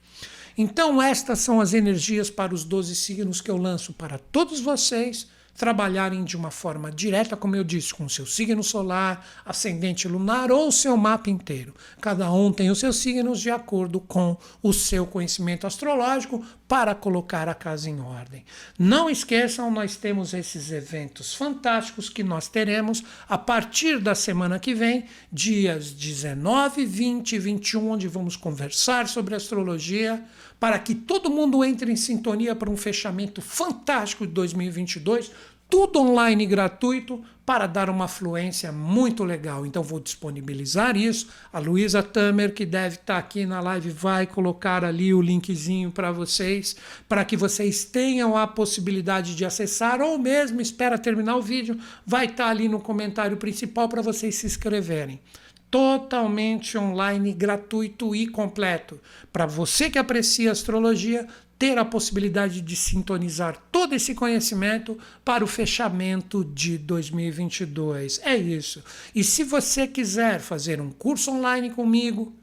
Então, estas são as energias para os 12 signos que eu lanço para todos vocês trabalharem de uma forma direta, como eu disse, com o seu signo solar, ascendente lunar ou o seu mapa inteiro. Cada um tem os seus signos de acordo com o seu conhecimento astrológico, para colocar a casa em ordem. Não esqueçam, nós temos esses eventos fantásticos que nós teremos a partir da semana que vem, dias 19, 20 e 21, onde vamos conversar sobre astrologia para que todo mundo entre em sintonia para um fechamento fantástico de 2022 tudo online gratuito para dar uma fluência muito legal. Então vou disponibilizar isso. A Luísa Tamer, que deve estar aqui na live, vai colocar ali o linkzinho para vocês, para que vocês tenham a possibilidade de acessar, ou mesmo espera terminar o vídeo, vai estar ali no comentário principal para vocês se inscreverem totalmente online, gratuito e completo. Para você que aprecia astrologia, ter a possibilidade de sintonizar todo esse conhecimento para o fechamento de 2022. É isso. E se você quiser fazer um curso online comigo,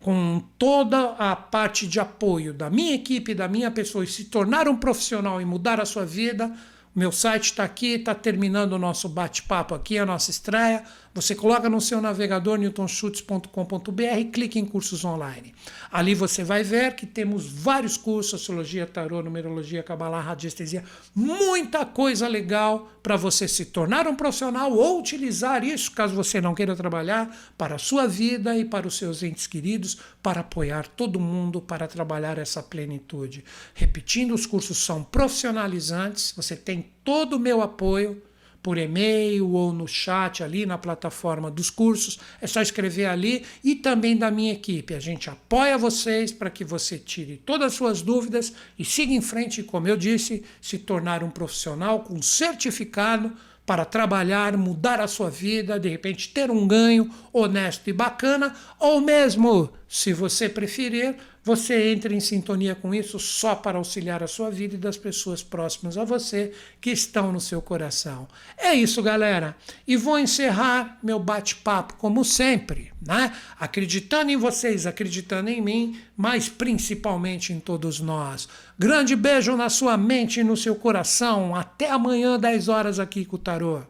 com toda a parte de apoio da minha equipe, da minha pessoa, e se tornar um profissional e mudar a sua vida, meu site está aqui, está terminando o nosso bate-papo aqui, a nossa estreia. Você coloca no seu navegador newtonschutz.com.br clique em cursos online. Ali você vai ver que temos vários cursos, astrologia, tarô, numerologia, cabalá, radiestesia, muita coisa legal para você se tornar um profissional ou utilizar isso, caso você não queira trabalhar, para a sua vida e para os seus entes queridos, para apoiar todo mundo para trabalhar essa plenitude. Repetindo, os cursos são profissionalizantes, você tem todo o meu apoio por e-mail ou no chat ali na plataforma dos cursos. É só escrever ali e também da minha equipe. A gente apoia vocês para que você tire todas as suas dúvidas e siga em frente, como eu disse, se tornar um profissional com certificado para trabalhar, mudar a sua vida, de repente ter um ganho honesto e bacana, ou mesmo, se você preferir, você entra em sintonia com isso só para auxiliar a sua vida e das pessoas próximas a você que estão no seu coração. É isso, galera. E vou encerrar meu bate-papo como sempre, né? Acreditando em vocês, acreditando em mim, mas principalmente em todos nós. Grande beijo na sua mente e no seu coração. Até amanhã, 10 horas aqui com o Tarô.